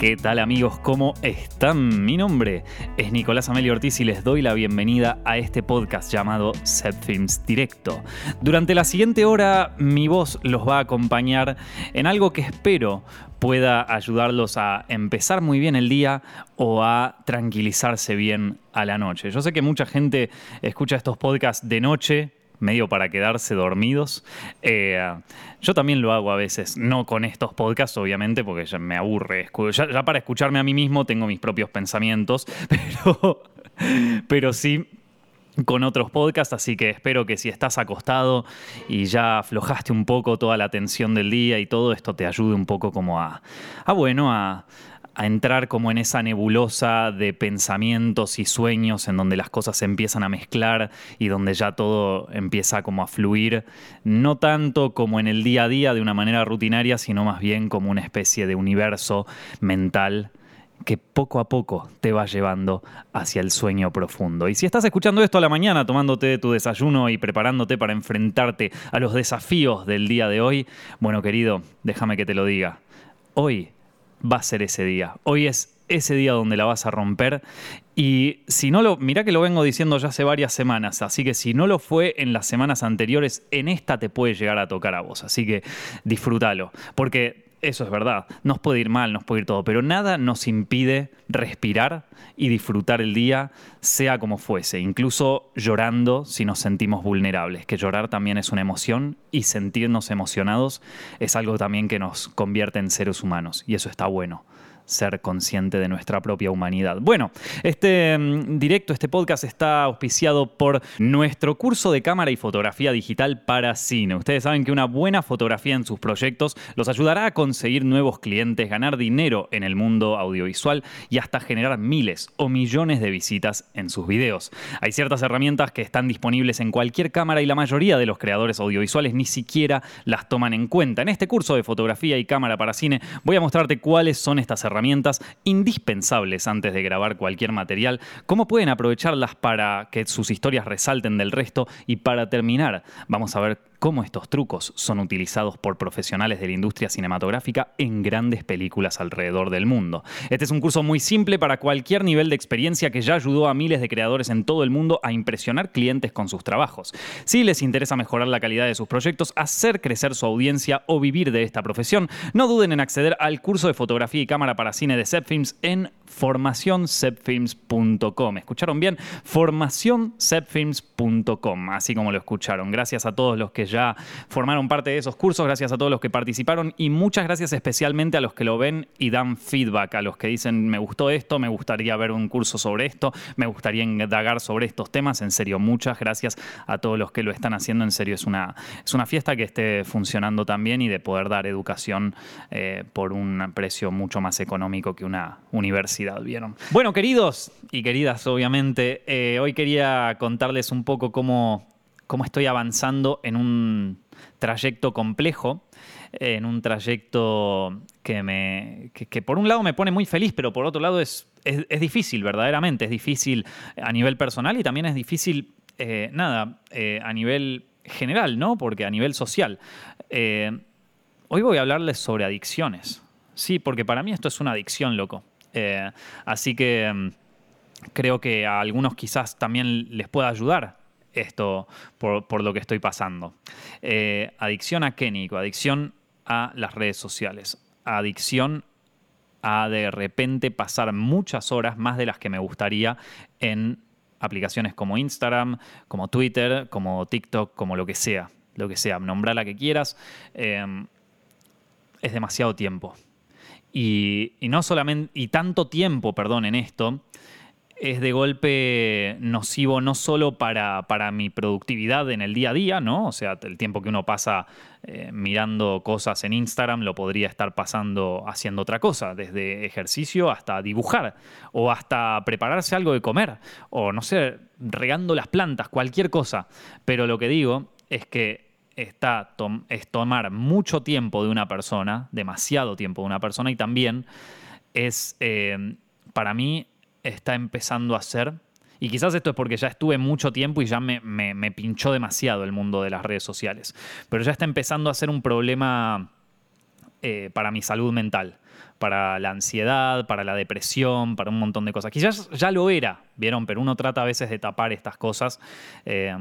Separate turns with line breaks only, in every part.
¿Qué tal amigos? ¿Cómo están? Mi nombre es Nicolás Amelio Ortiz y les doy la bienvenida a este podcast llamado Set Films Directo. Durante la siguiente hora mi voz los va a acompañar en algo que espero pueda ayudarlos a empezar muy bien el día o a tranquilizarse bien a la noche. Yo sé que mucha gente escucha estos podcasts de noche, medio para quedarse dormidos. Eh, yo también lo hago a veces, no con estos podcasts, obviamente, porque ya me aburre. Ya, para escucharme a mí mismo tengo mis propios pensamientos, pero, pero sí con otros podcasts, así que espero que si estás acostado y ya aflojaste un poco toda la tensión del día y todo esto te ayude un poco como a, a bueno, a, a entrar como en esa nebulosa de pensamientos y sueños en donde las cosas se empiezan a mezclar y donde ya todo empieza como a fluir, no tanto como en el día a día de una manera rutinaria, sino más bien como una especie de universo mental que poco a poco te va llevando hacia el sueño profundo. Y si estás escuchando esto a la mañana, tomándote tu desayuno y preparándote para enfrentarte a los desafíos del día de hoy, bueno querido, déjame que te lo diga. Hoy va a ser ese día. Hoy es ese día donde la vas a romper. Y si no lo, mirá que lo vengo diciendo ya hace varias semanas, así que si no lo fue en las semanas anteriores, en esta te puede llegar a tocar a vos. Así que disfrútalo. Porque eso es verdad, nos puede ir mal, nos puede ir todo, pero nada nos impide respirar y disfrutar el día, sea como fuese, incluso llorando si nos sentimos vulnerables, que llorar también es una emoción y sentirnos emocionados es algo también que nos convierte en seres humanos y eso está bueno ser consciente de nuestra propia humanidad. Bueno, este mm, directo, este podcast está auspiciado por nuestro curso de cámara y fotografía digital para cine. Ustedes saben que una buena fotografía en sus proyectos los ayudará a conseguir nuevos clientes, ganar dinero en el mundo audiovisual y hasta generar miles o millones de visitas en sus videos. Hay ciertas herramientas que están disponibles en cualquier cámara y la mayoría de los creadores audiovisuales ni siquiera las toman en cuenta. En este curso de fotografía y cámara para cine voy a mostrarte cuáles son estas herramientas herramientas indispensables antes de grabar cualquier material, cómo pueden aprovecharlas para que sus historias resalten del resto y para terminar vamos a ver cómo estos trucos son utilizados por profesionales de la industria cinematográfica en grandes películas alrededor del mundo. Este es un curso muy simple para cualquier nivel de experiencia que ya ayudó a miles de creadores en todo el mundo a impresionar clientes con sus trabajos. Si les interesa mejorar la calidad de sus proyectos, hacer crecer su audiencia o vivir de esta profesión, no duden en acceder al curso de fotografía y cámara para cine de Zepfilms en formacioncepfilms.com. ¿Escucharon bien? Formacioncepfilms.com, así como lo escucharon. Gracias a todos los que ya formaron parte de esos cursos, gracias a todos los que participaron y muchas gracias especialmente a los que lo ven y dan feedback, a los que dicen me gustó esto, me gustaría ver un curso sobre esto, me gustaría indagar sobre estos temas. En serio, muchas gracias a todos los que lo están haciendo. En serio, es una, es una fiesta que esté funcionando también y de poder dar educación eh, por un precio mucho más económico que una universidad ¿vieron? Bueno, queridos y queridas, obviamente, eh, hoy quería contarles un poco cómo, cómo estoy avanzando en un trayecto complejo, en un trayecto que, me, por un lado me pone muy feliz, pero por otro lado es, es, difícil, verdaderamente, es difícil a nivel personal y también es difícil, eh, nada, eh, a nivel general, ¿no? Porque a nivel social. hoy voy a hablarles sobre adicciones. Sí, porque para mí esto es una adicción, loco. Eh, así que mm, creo que a algunos quizás también les pueda ayudar esto por, lo que estoy pasando. Eh, adicción a qué, Nico? Adicción a las redes sociales. Adicción a de repente pasar muchas horas, más de las que me gustaría, en aplicaciones como Instagram, como Twitter, como TikTok, como lo que sea. Lo que sea, nombra la que quieras. Eh, es demasiado tiempo. Y, no solamente, y tanto tiempo, perdón, en esto, es de golpe nocivo no solo para, mi productividad en el día a día, ¿no? O sea, el tiempo que uno pasa eh, mirando cosas en Instagram lo podría estar pasando haciendo otra cosa, desde ejercicio hasta dibujar, o hasta prepararse algo de comer, o no sé, regando las plantas, cualquier cosa. Pero lo que digo es que está es tomar mucho tiempo de una persona, demasiado tiempo de una persona, y también es, eh, para mí, está empezando a ser, y quizás esto es porque ya estuve mucho tiempo y ya me, me, pinchó demasiado el mundo de las redes sociales, pero ya está empezando a ser un problema eh, para mi salud mental para la ansiedad, para la depresión, para un montón de cosas. Quizás ya lo era, ¿vieron? Pero uno trata a veces de tapar estas cosas. Eh,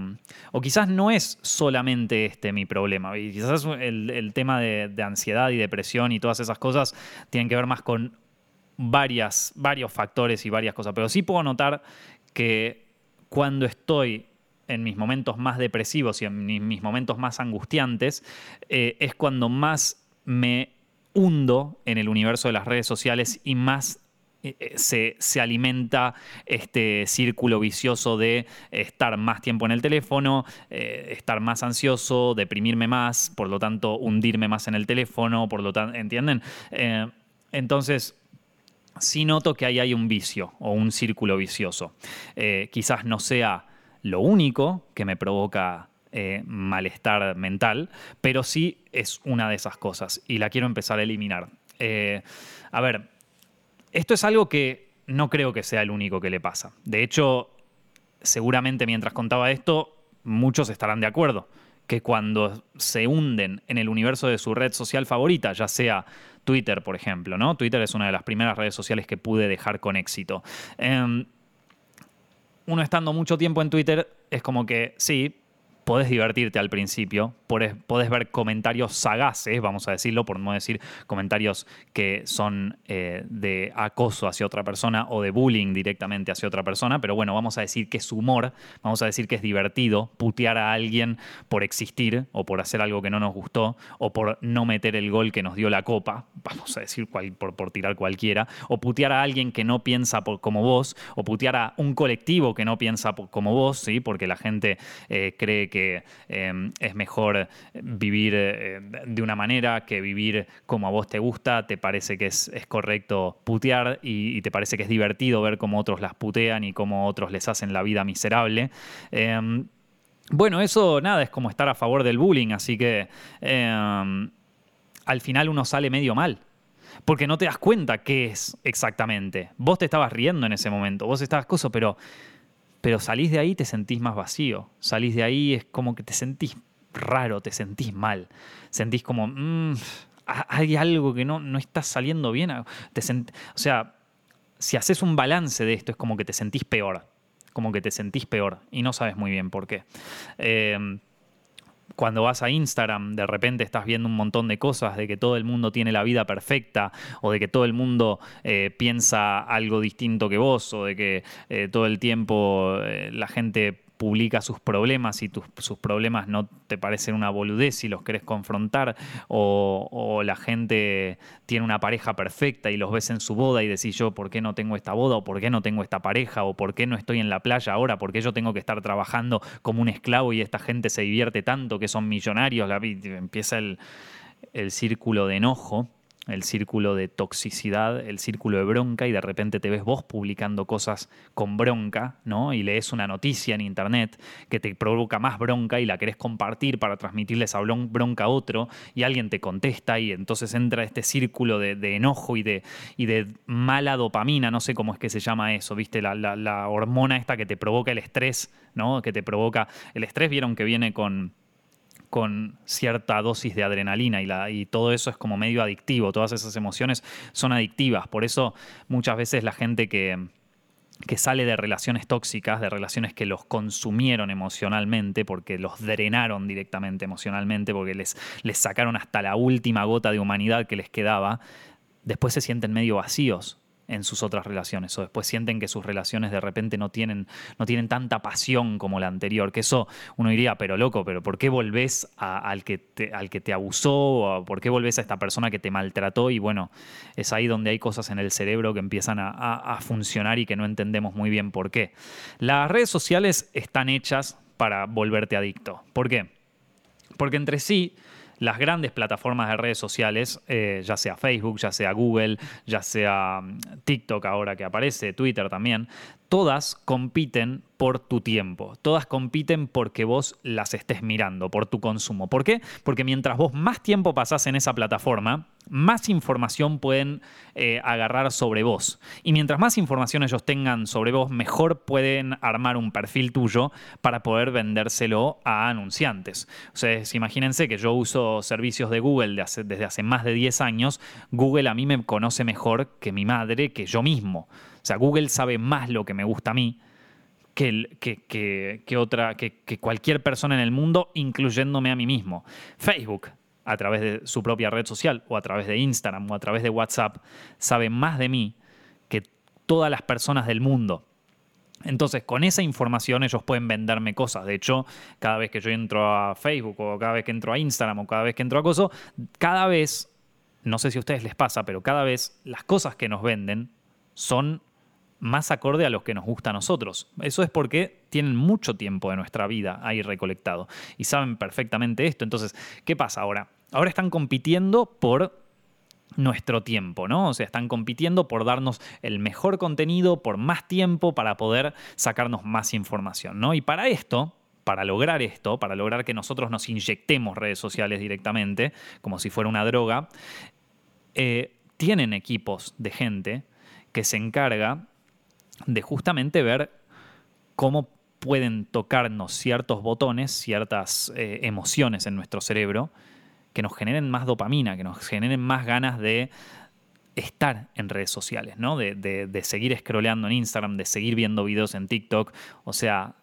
o quizás no es solamente este mi problema. Y quizás el, tema de, ansiedad y depresión y todas esas cosas tienen que ver más con varias, varios factores y varias cosas. Pero sí puedo notar que cuando estoy en mis momentos más depresivos y en mis momentos más angustiantes, eh, es cuando más me hundo en el universo de las redes sociales y más eh, eh, se, alimenta este círculo vicioso de estar más tiempo en el teléfono, estar más ansioso, deprimirme más, por lo tanto hundirme más en el teléfono, por lo tanto, ¿entienden? entonces, sí noto que ahí hay un vicio o un círculo vicioso. quizás no sea lo único que me provoca eh, malestar mental, pero sí es una de esas cosas y la quiero empezar a eliminar. Eh, a ver, esto es algo que no creo que sea el único que le pasa. De hecho, seguramente mientras contaba esto, muchos estarán de acuerdo que cuando se hunden en el universo de su red social favorita, ya sea Twitter, por ejemplo, ¿no? Twitter es una de las primeras redes sociales que pude dejar con éxito. Em, uno estando mucho tiempo en Twitter es como que sí, podés divertirte al principio, podés, ver comentarios sagaces, vamos a decirlo, por no decir comentarios que son eh, de acoso hacia otra persona o de bullying directamente hacia otra persona, pero bueno, vamos a decir que es humor, vamos a decir que es divertido putear a alguien por existir o por hacer algo que no nos gustó o por no meter el gol que nos dio la copa, vamos a decir por, por tirar cualquiera, o putear a alguien que no piensa como vos, o putear a un colectivo que no piensa como vos, ¿sí? porque la gente eh, cree que Em, es mejor vivir eh, de una manera que vivir como a vos te gusta, te parece que es, correcto putear y, te parece que es divertido ver cómo otros las putean y cómo otros les hacen la vida miserable. Em, bueno, eso nada, es como estar a favor del bullying, así que em, al final uno sale medio mal porque no te das cuenta qué es exactamente. Vos te estabas riendo en ese momento, vos estabas coso, pero pero salís de ahí y te sentís más vacío. Salís de ahí es como que te sentís raro, te sentís mal. Sentís como, mm, hay algo que no, no está saliendo bien. Te o sea, si haces un balance de esto es como que te sentís peor. Como que te sentís peor y no sabes muy bien por qué. Eh, cuando vas a Instagram, de repente estás viendo un montón de cosas, de que todo el mundo tiene la vida perfecta, o de que todo el mundo eh, piensa algo distinto que vos, o de que eh, todo el tiempo eh, la gente publica sus problemas y tus, sus problemas no te parecen una boludez y los querés confrontar, o, la gente tiene una pareja perfecta y los ves en su boda y decís yo, ¿por qué no tengo esta boda? o ¿por qué no tengo esta pareja? o ¿por qué no estoy en la playa ahora? ¿por qué yo tengo que estar trabajando como un esclavo y esta gente se divierte tanto que son millonarios? empieza el, el círculo de enojo el círculo de toxicidad, el círculo de bronca y de repente te ves vos publicando cosas con bronca, ¿no? Y lees una noticia en internet que te provoca más bronca y la querés compartir para transmitirle esa bronca a otro y alguien te contesta y entonces entra este círculo de, enojo y de, y de mala dopamina, no sé cómo es que se llama eso, ¿viste? La, la hormona esta que te provoca el estrés, ¿no? Que te provoca... El estrés vieron que viene con con cierta dosis de adrenalina y, todo eso es como medio adictivo, todas esas emociones son adictivas, por eso muchas veces la gente que, que sale de relaciones tóxicas, de relaciones que los consumieron emocionalmente, porque los drenaron directamente emocionalmente, porque les, les sacaron hasta la última gota de humanidad que les quedaba, después se sienten medio vacíos, en sus otras relaciones o después sienten que sus relaciones de repente no tienen, no tienen tanta pasión como la anterior, que eso uno diría, pero loco, pero ¿por qué volvés al, que te, al que te abusó o por qué volvés a esta persona que te maltrató? Y bueno, es ahí donde hay cosas en el cerebro que empiezan a, a funcionar y que no entendemos muy bien por qué. Las redes sociales están hechas para volverte adicto. ¿Por qué? Porque entre sí las grandes plataformas de redes sociales, eh, ya sea Facebook, ya sea Google, ya sea mm, TikTok ahora que aparece, Twitter también, todas compiten por tu tiempo, todas compiten porque vos las estés mirando, por tu consumo. ¿Por qué? Porque mientras vos más tiempo pasás en esa plataforma, más información pueden eh, agarrar sobre vos. Y mientras más información ellos tengan sobre vos, mejor pueden armar un perfil tuyo para poder vendérselo a anunciantes. Ustedes imagínense que yo uso servicios de Google desde hace más de 10 años. Google a mí me conoce mejor que mi madre, que yo mismo. Sea, Google sabe más lo que me gusta a mí que, que, otra, que, cualquier persona en el mundo, incluyéndome a mí mismo. Facebook a través de su propia red social o a través de Instagram o a través de WhatsApp, sabe más de mí que todas las personas del mundo. Entonces, con esa información ellos pueden venderme cosas. De hecho, cada vez que yo entro a Facebook o cada vez que entro a Instagram o cada vez que entro a Coso, cada vez, no sé si a ustedes les pasa, pero cada vez las cosas que nos venden son más acorde a lo que nos gusta a nosotros. Eso es porque tienen mucho tiempo de nuestra vida ahí recolectado y saben perfectamente esto. Entonces, ¿qué pasa ahora? ahora están compitiendo por nuestro tiempo, ¿no? O sea, están compitiendo por darnos el mejor contenido, por más tiempo, para poder sacarnos más información, ¿no? Y para esto, para lograr esto, para lograr que nosotros nos inyectemos redes sociales directamente, como si fuera una droga, eh, tienen equipos de gente que se encarga de justamente ver cómo pueden tocarnos ciertos botones, ciertas eh, emociones en nuestro cerebro, que nos generen más dopamina, que nos generen más ganas de estar en redes sociales, ¿no? De, seguir scrolleando en Instagram, de seguir viendo videos en TikTok. O sea,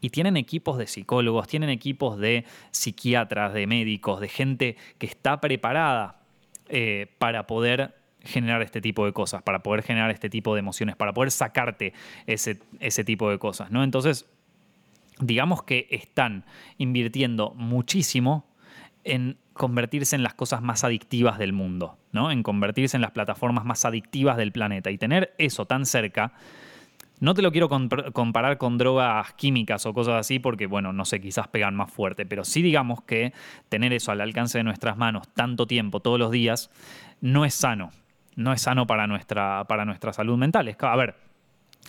y tienen equipos de psicólogos, tienen equipos de psiquiatras, de médicos, de gente que está preparada eh, para poder generar este tipo de cosas, para poder generar este tipo de emociones, para poder sacarte ese, ese tipo de cosas, ¿no? Entonces, digamos que están invirtiendo muchísimo en convertirse en las cosas más adictivas del mundo, ¿no? En convertirse en las plataformas más adictivas del planeta. Y tener eso tan cerca, no te lo quiero comparar con drogas químicas o cosas así, porque, bueno, no sé, quizás pegan más fuerte, pero sí digamos que tener eso al alcance de nuestras manos tanto tiempo, todos los días, no es sano. No es sano para nuestra, para nuestra salud mental. a ver,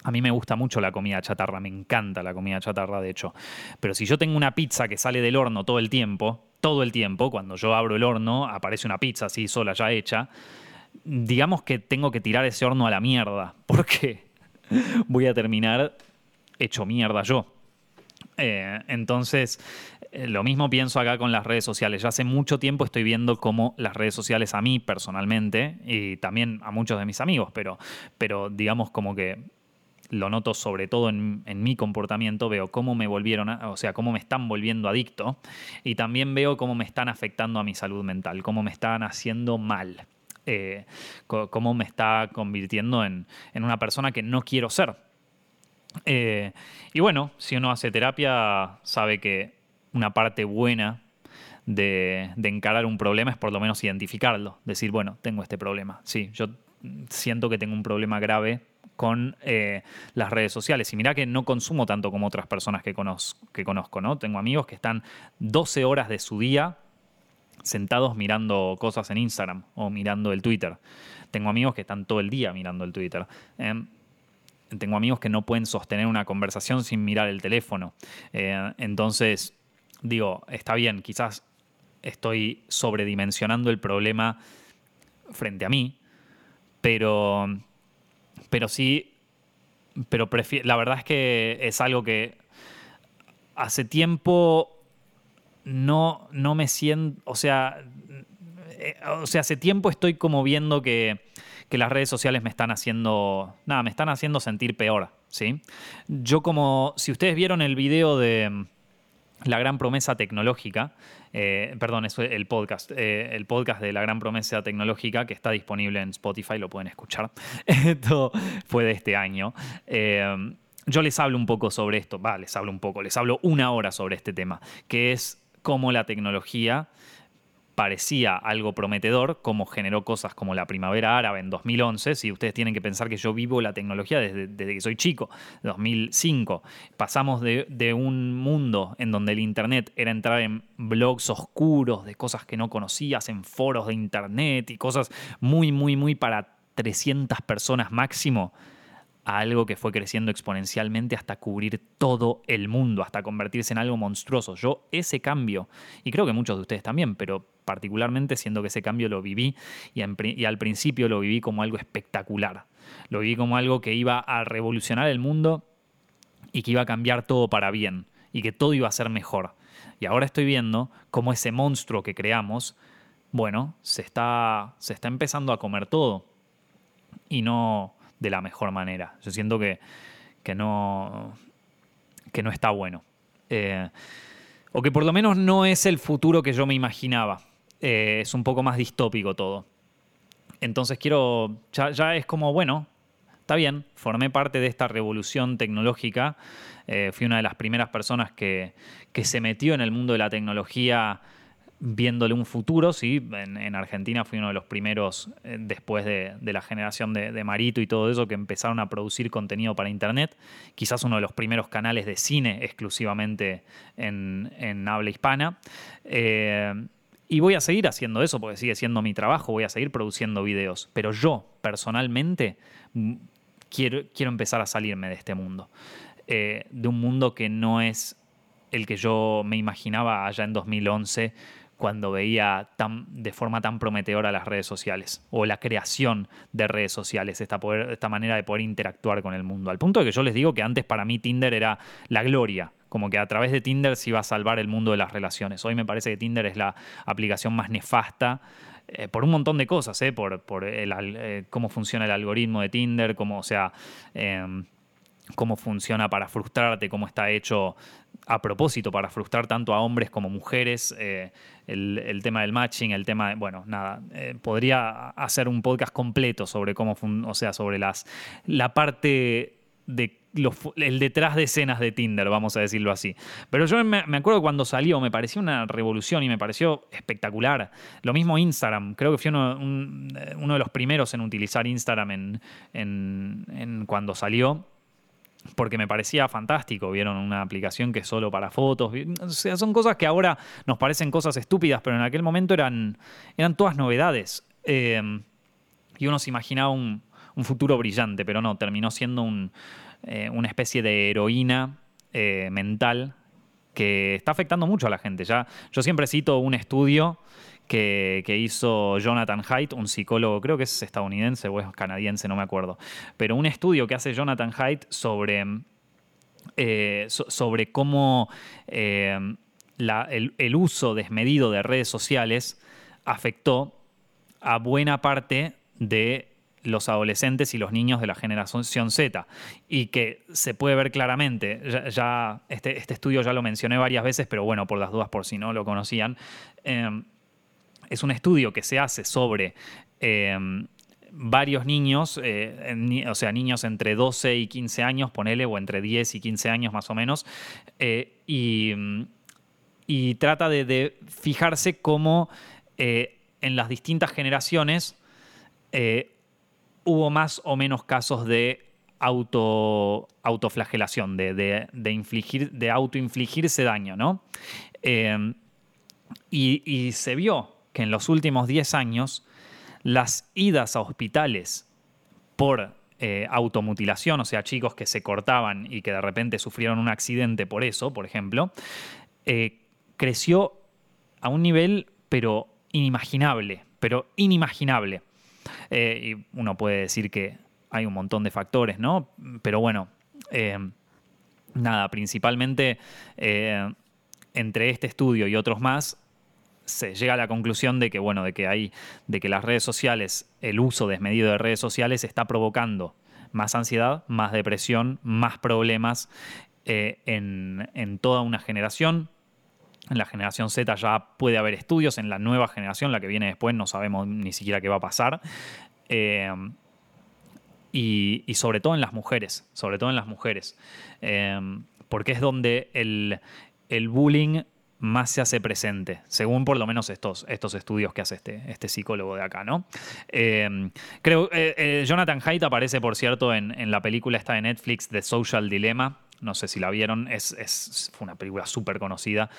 a mí me gusta mucho la comida chatarra, me encanta la comida chatarra, de hecho. Pero si yo tengo una pizza que sale del horno todo el tiempo, todo el tiempo, cuando yo abro el horno, aparece una pizza así sola ya hecha, digamos que tengo que tirar ese horno a la mierda, porque voy a terminar hecho mierda yo. Eh, entonces, eh, lo mismo pienso acá con las redes sociales. Ya hace mucho tiempo estoy viendo cómo las redes sociales a mí personalmente y también a muchos de mis amigos, pero, pero digamos como que lo noto sobre todo en, mi comportamiento, veo cómo me volvieron, o sea, cómo me están volviendo adicto y también veo cómo me están afectando a mi salud mental, cómo me están haciendo mal, eh, cómo me está convirtiendo en, una persona que no quiero ser. Eh, y bueno, si uno hace terapia, sabe que una parte buena de, de, encarar un problema es por lo menos identificarlo. Decir, bueno, tengo este problema. Sí, yo siento que tengo un problema grave con eh, las redes sociales. Y mira que no consumo tanto como otras personas que conozco, que conozco, ¿no? Tengo amigos que están 12 horas de su día sentados mirando cosas en Instagram o mirando el Twitter. Tengo amigos que están todo el día mirando el Twitter. Em, tengo amigos que no pueden sostener una conversación sin mirar el teléfono. Eh, entonces, digo, está bien, quizás estoy sobredimensionando el problema frente a mí, pero pero sí, pero la verdad es que es algo que hace tiempo no, no me siento, o sea, eh, o sea, hace tiempo estoy como viendo que, que las redes sociales me están haciendo, nada, me están haciendo sentir peor, ¿sí? Yo como, si ustedes vieron el video de la gran promesa tecnológica, eh, perdón, es el podcast, eh, el podcast de la gran promesa tecnológica que está disponible en Spotify, lo pueden escuchar. Esto fue de este año. Eh, yo les hablo un poco sobre esto, va, les hablo un poco, les hablo una hora sobre este tema, que es cómo la tecnología parecía algo prometedor, como generó cosas como la primavera árabe en 2011. Si ustedes tienen que pensar que yo vivo la tecnología desde, que soy chico, 2005. Pasamos de, de, un mundo en donde el Internet era entrar en blogs oscuros de cosas que no conocías, en foros de Internet y cosas muy, muy, muy para 300 personas máximo a algo que fue creciendo exponencialmente hasta cubrir todo el mundo, hasta convertirse en algo monstruoso. Yo ese cambio, y creo que muchos de ustedes también, pero particularmente, siendo que ese cambio lo viví y, al principio lo viví como algo espectacular. Lo viví como algo que iba a revolucionar el mundo y que iba a cambiar todo para bien y que todo iba a ser mejor. Y ahora estoy viendo cómo ese monstruo que creamos, bueno, se está, se está empezando a comer todo y no de la mejor manera. Yo siento que, que, no, que no está bueno. Eh, o que por lo menos no es el futuro que yo me imaginaba. Eh, es un poco más distópico todo. Entonces quiero, ya, es como, bueno, está bien, formé parte de esta revolución tecnológica, eh, fui una de las primeras personas que, que se metió en el mundo de la tecnología viéndole un futuro, ¿sí? En, Argentina fui uno de los primeros, eh, después de, la generación de, Marito y todo eso, que empezaron a producir contenido para Internet. Quizás uno de los primeros canales de cine exclusivamente en, habla hispana. Eh, y voy a seguir haciendo eso porque sigue siendo mi trabajo, voy a seguir produciendo videos. Pero yo, personalmente, quiero, quiero empezar a salirme de este mundo. Eh, de un mundo que no es el que yo me imaginaba allá en 2011 cuando veía tan, de forma tan prometedora las redes sociales o la creación de redes sociales, esta, esta manera de poder interactuar con el mundo. Al punto de que yo les digo que antes para mí Tinder era la gloria, como que a través de Tinder se iba a salvar el mundo de las relaciones. Hoy me parece que Tinder es la aplicación más nefasta eh, por un montón de cosas, eh, por, por eh, cómo funciona el algoritmo de Tinder, cómo, o sea, em, cómo funciona para frustrarte, cómo está hecho a propósito para frustrar tanto a hombres como mujeres, eh, el, tema del matching, el tema, de, bueno, nada, eh, podría hacer un podcast completo sobre cómo, o sea, sobre las, la parte de el detrás de escenas de Tinder, vamos a decirlo así. Pero yo me, acuerdo cuando salió, me pareció una revolución y me pareció espectacular. Lo mismo Instagram, creo que fui uno, de los primeros en utilizar Instagram en cuando salió porque me parecía fantástico. Vieron una aplicación que es solo para fotos. O sea, son cosas que ahora nos parecen cosas estúpidas, pero en aquel momento eran, eran todas novedades. Em, y uno se imaginaba un, futuro brillante, pero no, terminó siendo eh, una especie de heroína eh, mental que está afectando mucho a la gente. Ya, yo siempre cito un estudio que, hizo Jonathan Haidt, un psicólogo, creo que es estadounidense o es canadiense, no me acuerdo, pero un estudio que hace Jonathan Haidt sobre, eh, sobre cómo eh, el, uso desmedido de redes sociales afectó a buena parte de los adolescentes y los niños de la generación Z. Y que se puede ver claramente, ya, este, este, estudio ya lo mencioné varias veces, pero bueno, por las dudas, por si no lo conocían, eh, es un estudio que se hace sobre em, varios niños, eh, o sea, niños entre 12 y 15 años, ponele, o entre 10 y 15 años más o menos, eh, y, trata de, fijarse cómo eh, en las distintas generaciones hubo más o menos casos de auto, autoflagelación, de, infligir, de autoinfligirse daño, ¿no? Em, y se vio que en los últimos 10 años las idas a hospitales por eh, automutilación, o sea, chicos que se cortaban y que de repente sufrieron un accidente por eso, por ejemplo, eh, creció a un nivel pero inimaginable, pero inimaginable. Eh, y uno puede decir que hay un montón de factores, ¿no? Pero bueno, nada, principalmente entre este estudio y otros más, se llega a la conclusión de que, bueno, de que hay, de que las redes sociales, el uso desmedido de redes sociales está provocando más ansiedad, más depresión, más problemas eh, en, toda una generación. En la generación Z ya puede haber estudios, en la nueva generación, la que viene después, no sabemos ni siquiera qué va a pasar. Eh, y, sobre todo en las mujeres, sobre todo en las mujeres, eh, porque es donde el, el bullying más se hace presente, según por lo menos estos, estos estudios que hace este, este psicólogo de acá, ¿no? Em, creo, eh, eh, Jonathan Haidt aparece, por cierto, en, la película esta de Netflix, The Social Dilemma, no sé si la vieron, es, fue una película súper conocida,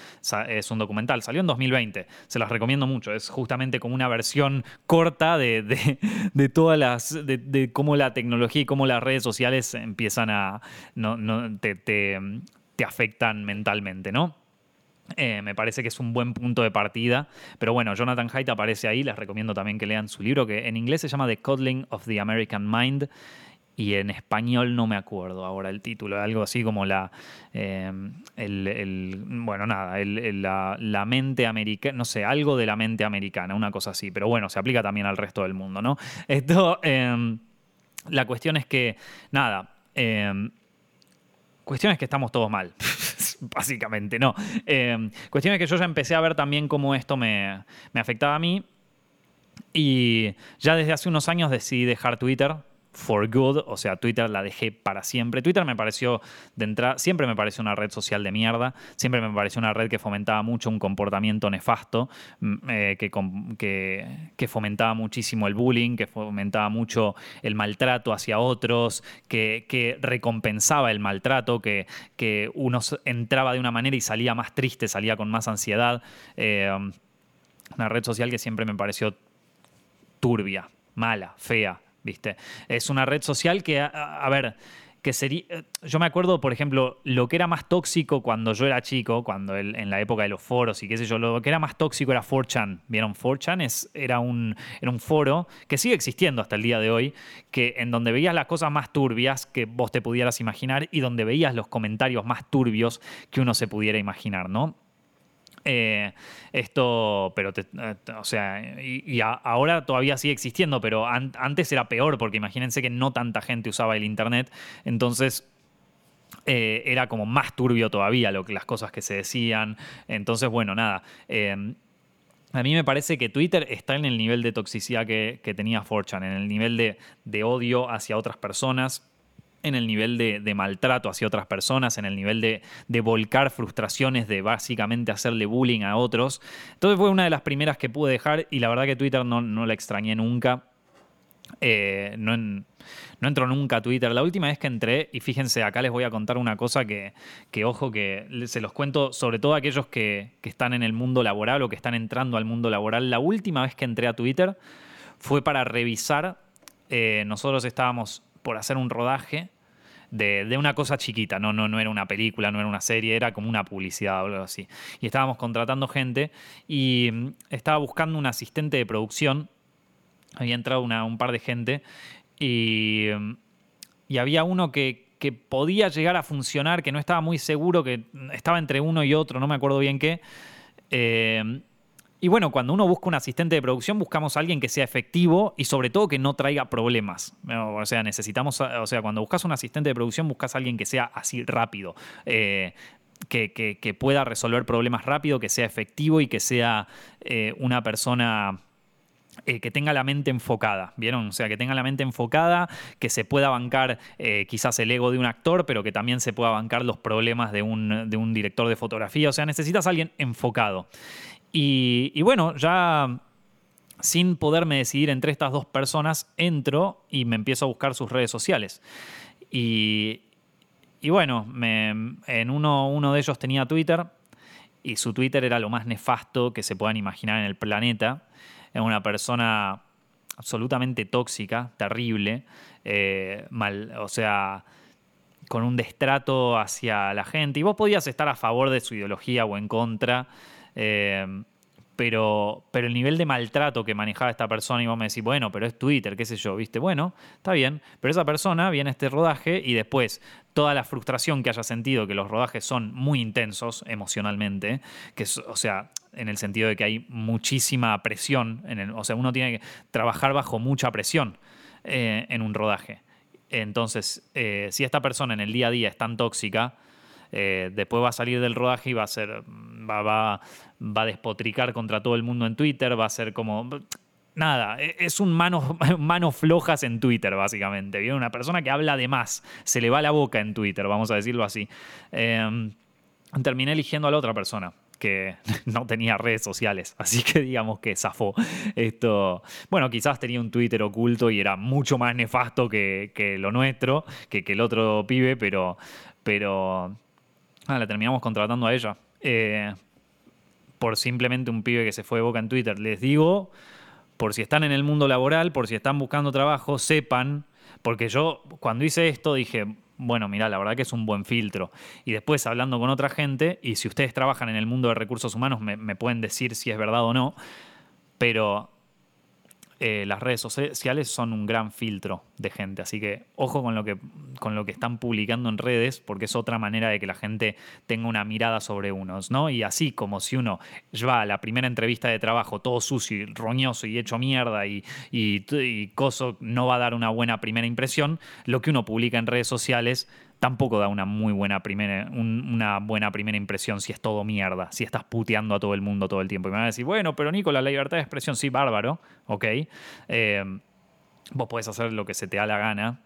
es un documental, salió en 2020, se las recomiendo mucho, es justamente como una versión corta de, de, todas las, de, cómo la tecnología y cómo las redes sociales empiezan a, no, te, te, te afectan mentalmente, ¿no? Eh, me parece que es un buen punto de partida. Pero bueno, Jonathan Haidt aparece ahí. Les recomiendo también que lean su libro, que en inglés se llama The Coddling of the American Mind. Y en español no me acuerdo ahora el título, algo así como la. Eh, bueno, nada, la, mente americana, no sé, algo de la mente americana, una cosa así. Pero bueno, se aplica también al resto del mundo, ¿no? Esto. Em, la cuestión es que, nada. Eh, cuestión es que estamos todos mal. Básicamente, no. Eh, cuestión es que yo ya empecé a ver también cómo esto me, me afectaba a mí. Y ya desde hace unos años decidí dejar Twitter for good, o sea, Twitter la dejé para siempre. Twitter me pareció de entrada, siempre me pareció una red social de mierda, siempre me pareció una red que fomentaba mucho un comportamiento nefasto, mm, eh, que, que, fomentaba muchísimo el bullying, que fomentaba mucho el maltrato hacia otros, que, recompensaba el maltrato, que, que, uno entraba de una manera y salía más triste, salía con más ansiedad. Eh, una red social que siempre me pareció turbia, mala, fea, ¿viste? Es una red social que, a, ver, que sería. Yo me acuerdo, por ejemplo, lo que era más tóxico cuando yo era chico, cuando en la época de los foros y qué sé yo, lo que era más tóxico era 4chan. ¿Vieron? 4chan es, era, un, era un foro que sigue existiendo hasta el día de hoy, que en donde veías las cosas más turbias que vos te pudieras imaginar y donde veías los comentarios más turbios que uno se pudiera imaginar, ¿no? Eh, esto, pero, eh, o sea, y, ahora todavía sigue existiendo, pero antes era peor, porque imagínense que no tanta gente usaba el Internet, entonces eh, era como más turbio todavía lo que, las cosas que se decían. Entonces, bueno, nada. a mí me parece que Twitter está en el nivel de toxicidad que, tenía Fortune, en el nivel de odio hacia otras personas en el nivel de, maltrato hacia otras personas, en el nivel de, volcar frustraciones, de básicamente hacerle bullying a otros. Entonces fue una de las primeras que pude dejar y la verdad que Twitter no, no la extrañé nunca. Eh, no, no entro nunca a Twitter. La última vez que entré, y fíjense, acá les voy a contar una cosa que, que ojo, que se los cuento sobre todo a aquellos que, están en el mundo laboral o que están entrando al mundo laboral. La última vez que entré a Twitter fue para revisar, eh, nosotros estábamos por hacer un rodaje de, una cosa chiquita, no, no, no era una película, no era una serie, era como una publicidad o algo así. Y estábamos contratando gente y mm, estaba buscando un asistente de producción, había entrado un par de gente y, mm, y había uno que, que podía llegar a funcionar, que no estaba muy seguro, que estaba entre uno y otro, no me acuerdo bien qué. Eh, y bueno, cuando uno busca un asistente de producción, buscamos a alguien que sea efectivo y sobre todo que no traiga problemas. O sea, necesitamos, o sea, cuando buscas un asistente de producción, buscas a alguien que sea así rápido. Eh, que, pueda resolver problemas rápido, que sea efectivo y que sea eh, una persona eh, que tenga la mente enfocada, ¿vieron? O sea, que tenga la mente enfocada, que se pueda bancar quizás el ego de un actor, pero que también se pueda bancar los problemas de un, de un director de fotografía. O sea, necesitas a alguien enfocado. Y, bueno, ya sin poderme decidir entre estas dos personas, entro y me empiezo a buscar sus redes sociales. Y, bueno, en uno, uno de ellos tenía Twitter y su Twitter era lo más nefasto que se puedan imaginar en el planeta. Era una persona absolutamente tóxica, terrible, eh, mal, o sea, con un destrato hacia la gente. Y vos podías estar a favor de su ideología o en contra. Eh, pero, pero el nivel de maltrato que manejaba esta persona, y vos me decís, bueno, pero es Twitter, qué sé yo, ¿viste? Bueno, está bien, pero esa persona viene a este rodaje y después toda la frustración que haya sentido, que los rodajes son muy intensos emocionalmente, que o sea, en el sentido de que hay muchísima presión, en el, o sea, uno tiene que trabajar bajo mucha presión eh, en un rodaje. Entonces, eh, si esta persona en el día a día es tan tóxica, eh, después va a salir del rodaje y va a ser. Va, va, va a despotricar contra todo el mundo en Twitter, va a ser como. Nada, e, es un manos mano flojas en Twitter, básicamente. ¿Viene? Una persona que habla de más, se le va la boca en Twitter, vamos a decirlo así. Em, terminé eligiendo a la otra persona que no tenía redes sociales, así que digamos que zafó. Esto, bueno, quizás tenía un Twitter oculto y era mucho más nefasto que, lo nuestro, que, que, el otro pibe, pero, pero Ah, la terminamos contratando a ella. Eh, por simplemente un pibe que se fue de boca en Twitter. Les digo, por si están en el mundo laboral, por si están buscando trabajo, sepan, porque yo cuando hice esto dije, bueno, mira, la verdad que es un buen filtro. Y después hablando con otra gente, y si ustedes trabajan en el mundo de recursos humanos, me pueden decir si es verdad o no, pero eh, las redes sociales son un gran filtro de gente, así que ojo con lo que, con lo que están publicando en redes, porque es otra manera de que la gente tenga una mirada sobre unos, ¿no? Y así como si uno va a la primera entrevista de trabajo todo sucio y roñoso y hecho mierda y, y, y coso no va a dar una buena primera impresión, lo que uno publica en redes sociales tampoco da una muy buena primera, una buena primera impresión si es todo mierda, si estás puteando a todo el mundo todo el tiempo. Y me van a decir, bueno, pero Nico, la libertad de expresión, sí, bárbaro, ok. Eh, vos podés hacer lo que se te da la gana,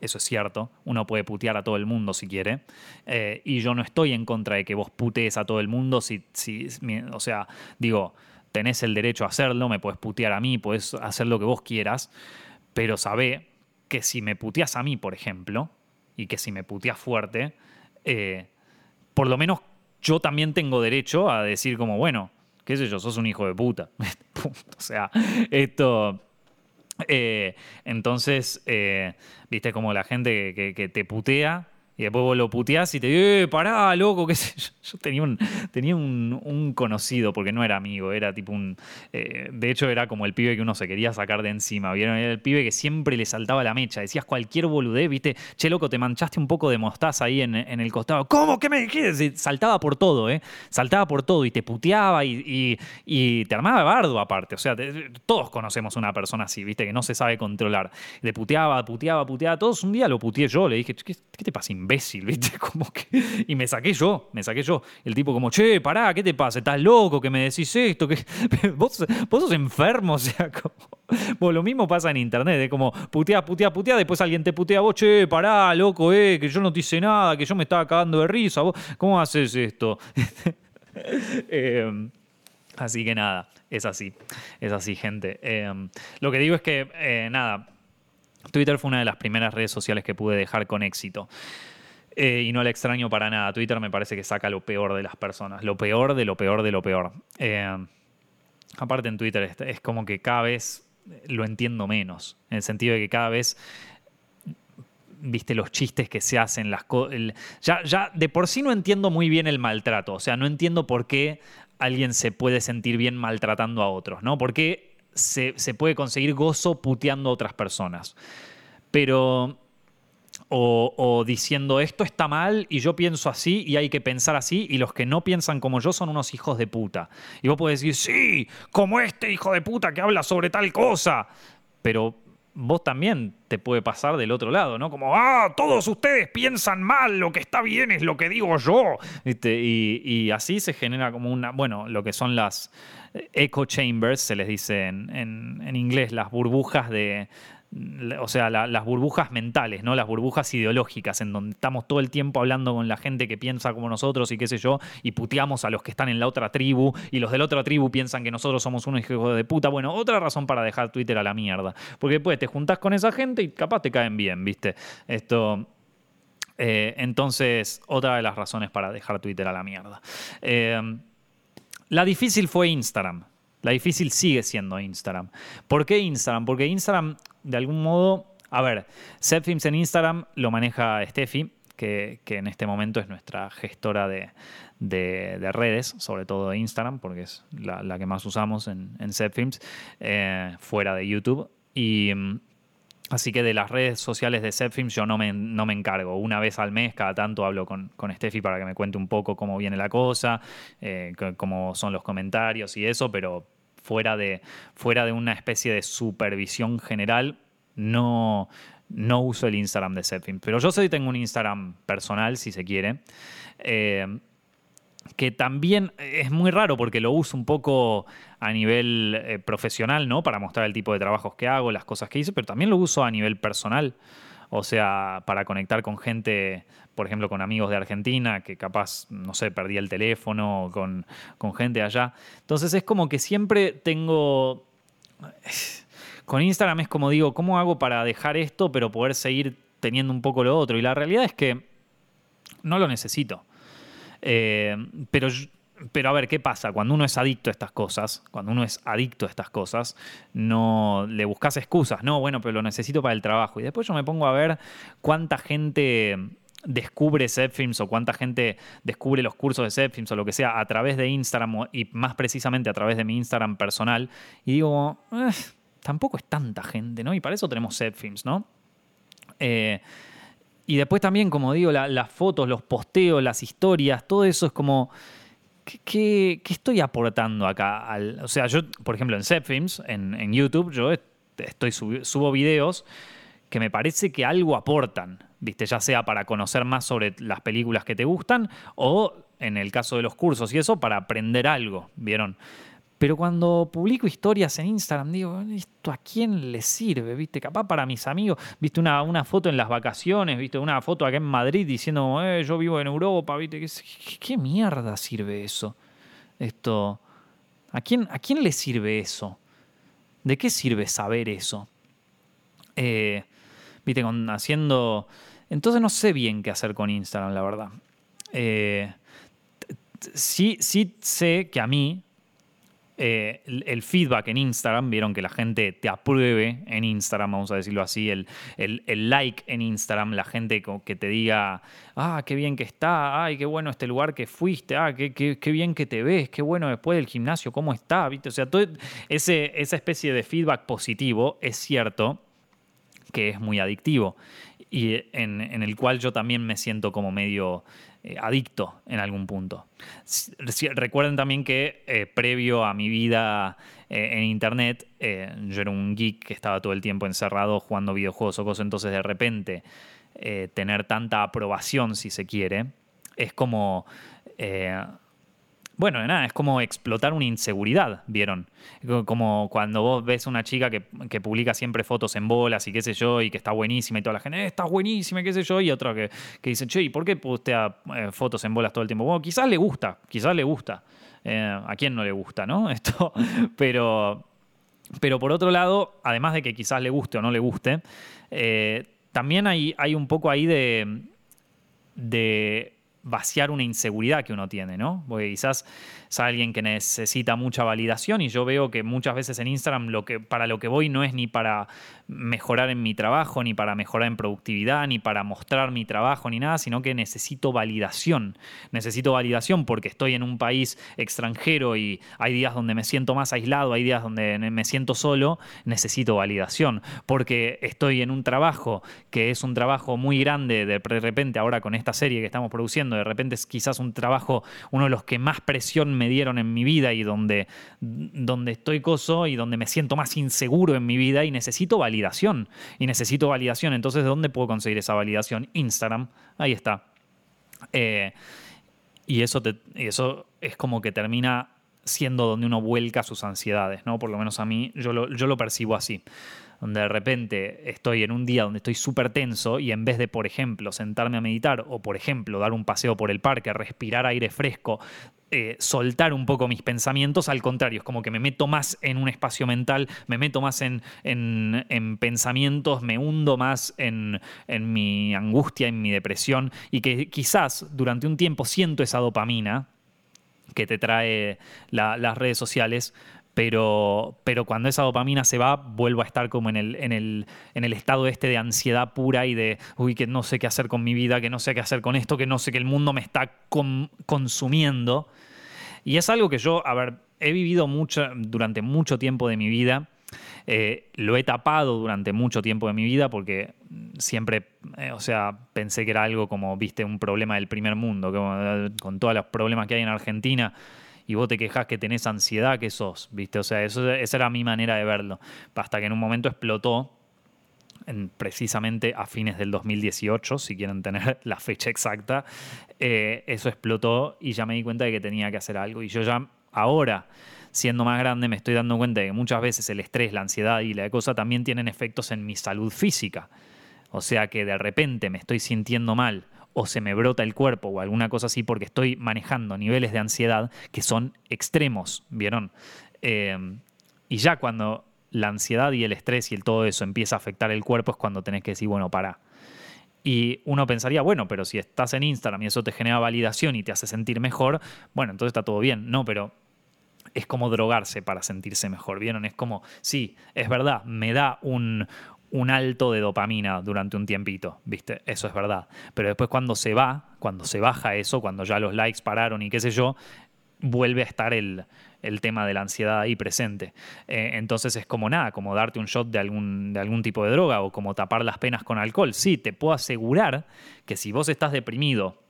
eso es cierto. Uno puede putear a todo el mundo si quiere. Eh, y yo no estoy en contra de que vos putees a todo el mundo. Si, si, o sea, digo, tenés el derecho a hacerlo, me puedes putear a mí, puedes hacer lo que vos quieras. Pero sabé que si me puteas a mí, por ejemplo, y que si me puteas fuerte, eh, por lo menos yo también tengo derecho a decir como, bueno, qué sé yo, sos un hijo de puta. o sea, esto... Eh, entonces, eh, viste como la gente que, te putea y después vos lo puteás y te digo, eh, pará, loco, qué sé yo. Yo tenía un, tenía un, conocido, porque no era amigo, era tipo un. Eh, de hecho, era como el pibe que uno se quería sacar de encima. ¿Vieron? Era el pibe que siempre le saltaba la mecha. Decías cualquier boludez, ¿viste? Che, loco, te manchaste un poco de mostaza ahí en, el costado. ¿Cómo? ¿Qué me dijiste? Saltaba por todo, ¿eh? Saltaba por todo y te puteaba y, te armaba bardo aparte. O sea, todos conocemos una persona así, ¿viste? Que no se sabe controlar. Te puteaba, puteaba, puteaba. Todos un día lo puteé yo. Le dije, ¿qué, qué te pasa? ¿Viste? Como que. Y me saqué yo, me saqué yo. El tipo como, che, pará, ¿qué te pasa? ¿Estás loco que me decís esto? ¿Vos, vos sos enfermo, o sea, como... lo mismo pasa en internet, es como putea, putea, putea, después alguien te putea, vos, che, pará, loco, eh, que yo no te hice nada, que yo me estaba cagando de risa, vos, ¿cómo haces esto? Em, así que nada, es así, es así, gente. Em, lo que digo es que, eh, nada, Twitter fue una de las primeras redes sociales que pude dejar con éxito. Eh, y no la extraño para nada. Twitter me parece que saca lo peor de las personas. Lo peor de lo peor de lo peor. Eh, aparte en Twitter es, como que cada vez lo entiendo menos. En el sentido de que cada vez viste los chistes que se hacen, las ya, ya de por sí no entiendo muy bien el maltrato, o sea, no entiendo por qué alguien se puede sentir bien maltratando a otros, ¿no? ¿Por qué se, se puede conseguir gozo puteando a otras personas? Pero o, diciendo esto está mal y yo pienso así y hay que pensar así y los que no piensan como yo son unos hijos de puta. Y vos podés decir, sí, como este hijo de puta que habla sobre tal cosa. Pero vos también te puede pasar del otro lado, ¿no? Como, ah, todos ustedes piensan mal, lo que está bien es lo que digo yo. Y, así se genera como una, bueno, lo que son las echo chambers, se les dice en inglés, las burbujas de o sea, las burbujas mentales, ¿no? Las burbujas ideológicas, en donde estamos todo el tiempo hablando con la gente que piensa como nosotros y qué sé yo, y puteamos a los que están en la otra tribu, y los de la otra tribu piensan que nosotros somos unos hijos de puta. Bueno, otra razón para dejar Twitter a la mierda. Porque después te juntás con esa gente y capaz te caen bien, ¿viste? Esto. Eh, entonces, otra de las razones para dejar Twitter a la mierda. Eh, la difícil fue Instagram. La difícil sigue siendo Instagram. ¿Por qué Instagram? Porque Instagram, de algún modo, a ver, Setfilms en Instagram lo maneja Steffi, que, en este momento es nuestra gestora de, redes, sobre todo de Instagram, porque es la, que más usamos en, en eh, fuera de YouTube. Y mm, Así que de las redes sociales de Setfilms yo no me, no me encargo. Una vez al mes, cada tanto hablo con, con Steffi para que me cuente un poco cómo viene la cosa, eh, cómo son los comentarios y eso, pero fuera de, fuera de una especie de supervisión general, no, no uso el Instagram de Setfilms. Pero yo sí tengo un Instagram personal, si se quiere. Eh, que también es muy raro porque lo uso un poco a nivel eh, profesional, ¿no? Para mostrar el tipo de trabajos que hago, las cosas que hice, pero también lo uso a nivel personal. O sea, para conectar con gente, por ejemplo, con amigos de Argentina, que capaz, no sé, perdí el teléfono, con, con gente allá. Entonces es como que siempre tengo... Con Instagram es como digo, ¿cómo hago para dejar esto, pero poder seguir teniendo un poco lo otro? Y la realidad es que no lo necesito. Eh, pero pero a ver, ¿qué pasa? Cuando uno es adicto a estas cosas, cuando uno es adicto a estas cosas, no le buscas excusas, no, bueno, pero lo necesito para el trabajo. Y después yo me pongo a ver cuánta gente descubre Zepfilms o cuánta gente descubre los cursos de Zepfilms o lo que sea a través de Instagram y más precisamente a través de mi Instagram personal. Y digo, eh, tampoco es tanta gente, ¿no? Y para eso tenemos Zepfilms, ¿no? Eh, y después también, como digo, las fotos, los posteos, las historias, todo eso es como ¿qué, estoy aportando acá? o sea, yo, por ejemplo, en Zepfilms, en, en YouTube, yo estoy subo videos que me parece que algo aportan, ¿viste? Ya sea para conocer más sobre las películas que te gustan o, en el caso de los cursos y eso, para aprender algo, ¿vieron? Pero cuando publico historias en Instagram, digo, ¿esto a quién le sirve? ¿Viste? Capaz para mis amigos. ¿Viste una, una foto en las vacaciones? ¿Viste una foto acá en Madrid diciendo, eh, yo vivo en Europa? ¿Viste? ¿Qué, mierda sirve eso? Esto. ¿a quién, ¿A quién le sirve eso? ¿De qué sirve saber eso? Eh, ¿Viste? haciendo. Entonces no sé bien qué hacer con Instagram, la verdad. Eh, sí, sí sé que a mí eh, el, feedback en Instagram, vieron que la gente te apruebe en Instagram, vamos a decirlo así, el, el, like en Instagram, la gente que te diga, ah, qué bien que está, ay, qué bueno este lugar que fuiste, ah, qué, qué, bien que te ves, qué bueno después del gimnasio, cómo está, ¿viste? O sea, todo ese, esa especie de feedback positivo es cierto que es muy adictivo y en el cual yo también me siento como medio eh, adicto en algún punto. Recuerden también que eh, previo a mi vida eh, en Internet, yo era un geek que estaba todo el tiempo encerrado jugando videojuegos o cosas, entonces de repente tener tanta aprobación, si se quiere, es como bueno, nada, es como explotar una inseguridad, ¿vieron? Como cuando vos ves una chica que, publica siempre fotos en bolas y qué sé yo, y que está buenísima y toda la gente, eh, está buenísima, qué sé yo, y otra que, que dice, che, ¿y por qué postea eh, fotos en bolas todo el tiempo? Bueno, quizás le gusta, quizás le gusta. Eh, ¿A quién no le gusta, no? Esto, pero, pero por otro lado, además de que quizás le guste o no le guste, también hay, hay un poco ahí de, de vaciar una inseguridad que uno tiene, ¿no? Porque quizás es alguien que necesita mucha validación y yo veo que muchas veces en Instagram lo que, para lo que voy no es ni para mejorar en mi trabajo, ni para mejorar en productividad, ni para mostrar mi trabajo, ni nada, sino que necesito validación. Necesito validación porque estoy en un país extranjero y hay días donde me siento más aislado, hay días donde me siento solo, necesito validación. Porque estoy en un trabajo que es un trabajo muy grande, de repente ahora con esta serie que estamos produciendo, de repente es quizás un trabajo, uno de los que más presión me dieron en mi vida y donde, donde estoy coso y donde me siento más inseguro en mi vida y necesito validación. Y necesito validación. Entonces, ¿de dónde puedo conseguir esa validación? Instagram. Ahí está. Eh, y eso, eso es como que termina siendo donde uno vuelca sus ansiedades, ¿no? Por lo menos a mí, yo yo lo percibo así donde de repente estoy en un día donde estoy súper tenso y en vez de, por ejemplo, sentarme a meditar o, por ejemplo, dar un paseo por el parque, respirar aire fresco, eh, soltar un poco mis pensamientos, al contrario, es como que me meto más en un espacio mental, me meto más en, en, pensamientos, me hundo más en, en, mi angustia, en mi depresión, y que quizás durante un tiempo siento esa dopamina que te trae las redes sociales, pero, pero cuando esa dopamina se va, vuelvo a estar como en el, en el, en el estado este de ansiedad pura y de, uy, que no sé qué hacer con mi vida, que no sé qué hacer con esto, que no sé que el mundo me está consumiendo. Y es algo que yo, a ver, he vivido mucho, durante mucho tiempo de mi vida. Eh, lo he tapado durante mucho tiempo de mi vida porque siempre, eh, o sea, pensé que era algo como, viste, un problema del primer mundo, que, con todos los problemas que hay en Argentina y vos te quejas que tenés ansiedad, que sos, ¿viste? O sea, eso, esa era mi manera de verlo. Hasta que en un momento explotó, en, precisamente a fines del 2018, si quieren tener la fecha exacta, eh, eso explotó y ya me di cuenta de que tenía que hacer algo. Y yo ya ahora siendo más grande me estoy dando cuenta de que muchas veces el estrés, la ansiedad y la cosa también tienen efectos en mi salud física. O sea que de repente me estoy sintiendo mal o se me brota el cuerpo o alguna cosa así porque estoy manejando niveles de ansiedad que son extremos, ¿vieron? Eh, y ya cuando la ansiedad y el estrés y el todo eso empieza a afectar el cuerpo es cuando tenés que decir, bueno, para. Y uno pensaría, bueno, pero si estás en Instagram y eso te genera validación y te hace sentir mejor, bueno, entonces está todo bien. No, pero es como drogarse para sentirse mejor, ¿vieron? Es como, sí, es verdad, me da un, un alto de dopamina durante un tiempito, ¿viste? Eso es verdad. Pero después cuando se va, cuando se baja eso, cuando ya los likes pararon y qué sé yo, vuelve a estar el, tema de la ansiedad ahí presente. Eh, entonces es como nada, como darte un shot de algún, de algún tipo de droga o como tapar las penas con alcohol. Sí, te puedo asegurar que si vos estás deprimido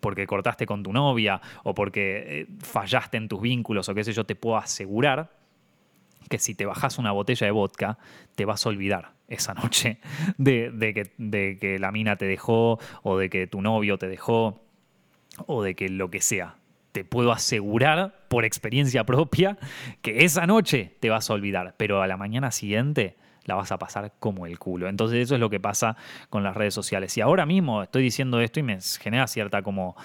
porque cortaste con tu novia o porque eh, fallaste en tus vínculos o qué sé yo, te puedo asegurar que si te bajas una botella de vodka, te vas a olvidar esa noche de, que, que la mina te dejó o de que tu novio te dejó o de que lo que sea te puedo asegurar por experiencia propia que esa noche te vas a olvidar, pero a la mañana siguiente la vas a pasar como el culo. Entonces eso es lo que pasa con las redes sociales. Y ahora mismo estoy diciendo esto y me genera cierta como,